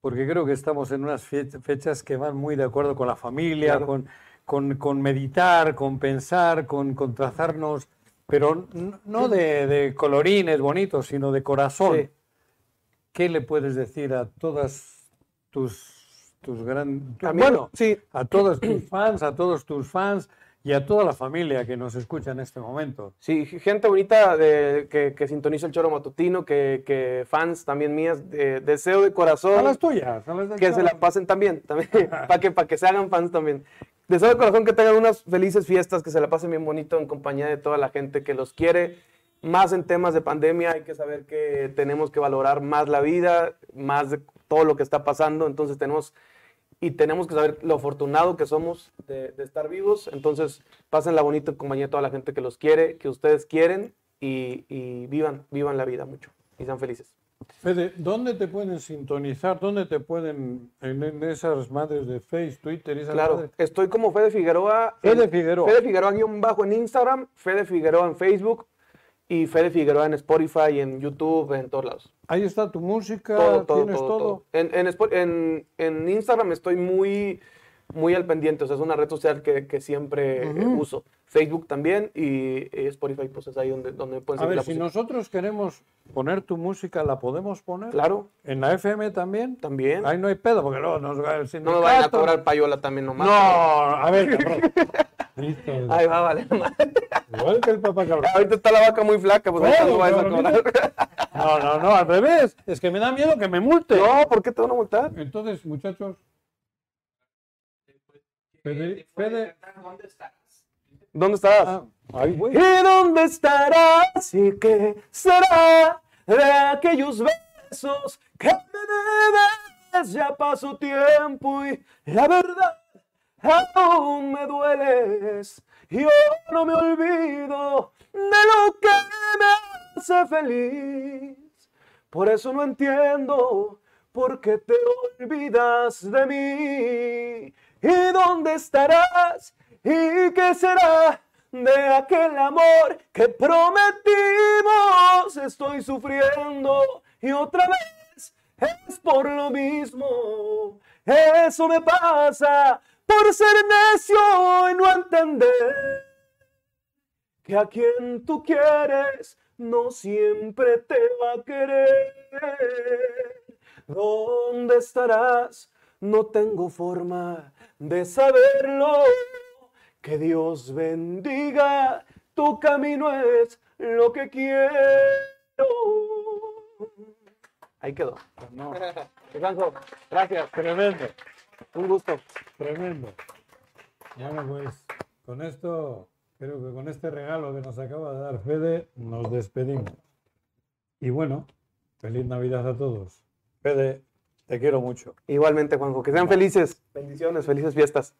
porque creo que estamos en unas fe- fechas que van muy de acuerdo con la familia, Claro. con, con- con meditar, con pensar, con, con trazarnos, pero no de, de colorines bonitos, sino de corazón. Sí. ¿Qué le puedes decir a todas tus, tus grandes... Bueno, sí, a todos tus fans, a todos tus fans y a toda la familia que nos escucha en este momento. sí, gente bonita de, que, que sintoniza el choro matutino, que, que fans también mías, de- deseo de A corazón las tuyas, a las que se la pasen también, también para que, para que se hagan fans también. Deseo de corazón que tengan unas felices fiestas, que se la pasen bien bonito en compañía de toda la gente que los quiere. Más en temas de pandemia hay que saber que tenemos que valorar más la vida, más de todo lo que está pasando. Entonces tenemos y tenemos que saber lo afortunado que somos de, de estar vivos. Entonces pasen la bonita compañía de toda la gente que los quiere, que ustedes quieren y, y vivan, vivan la vida mucho y sean felices. Fede, ¿dónde te pueden sintonizar? ¿Dónde te pueden, en, en esas madres de Face, Twitter esas Claro, madres? estoy como Fede Figueroa. Fede en- Figueroa. Fede Figueroa guion bajo en Instagram, Fede Figueroa en Facebook y Fede Figueroa en Spotify, en YouTube, en todos lados. Ahí está tu música, Todo, todo, tienes todo, todo. todo. En, en, en- en Instagram estoy muy, muy al pendiente, o sea, es una red social que, que siempre uso. Facebook también y Spotify, pues es ahí donde, donde pueden A seguir ver, la si música. nosotros queremos poner tu música, ¿la podemos poner? Claro, ¿En la FM también? también. Ahí no hay pedo, porque luego nos va el no sindicato. me vayan a cobrar payola también nomás. No, a ver, cabrón. Listo. Ahí va, vale. Igual que el papá cabrón. Ahorita está la vaca muy flaca, pues ¿Cómo, no vayas a cobrar. No, no, no, al revés. Es que me da miedo que me multe. No, ¿por qué te van a multar? Entonces, muchachos. Fede, Fede. ¿Dónde estás? ¿Dónde estás? Ah, ahí voy. ¿Y dónde estarás? ¿Y qué será de aquellos besos que me debes? Ya pasó tiempo y la verdad aún me dueles. Yo no me olvido de lo que me hace feliz. Por eso no entiendo por qué te olvidas de mí. ¿Y dónde estarás? ¿Y qué será de aquel amor que prometimos? Estoy sufriendo y otra vez es por lo mismo. Eso me pasa por ser necio y no entender que a quien tú quieres no siempre te va a querer. ¿Dónde estarás? No tengo forma de saberlo. Que Dios bendiga, tu camino es lo que quiero. Ahí quedó. No. Gracias. tremendo, Un gusto. tremendo. Bueno, pues con esto, creo que con este regalo que nos acaba de dar Fede, nos despedimos. Y bueno, feliz Navidad a todos. Fede, te quiero mucho. Igualmente, Juanjo. Que sean felices. Bendiciones, felices fiestas.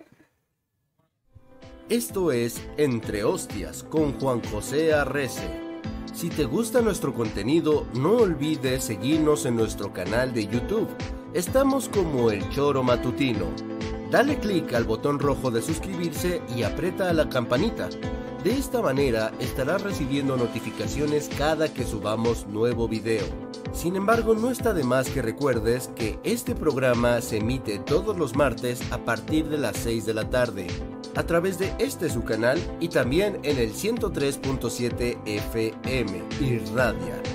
Esto es Entre Hostias con Juan José Arrece. Si te gusta nuestro contenido, no olvides seguirnos en nuestro canal de YouTube. Estamos como El Choro Matutino. Dale clic al botón rojo de suscribirse y aprieta la campanita. De esta manera estarás recibiendo notificaciones cada que subamos nuevo video. Sin embargo, no está de más que recuerdes que este programa se emite todos los martes a partir de las 6 de la tarde a través de este su canal y también en el 103.7 FM y Radia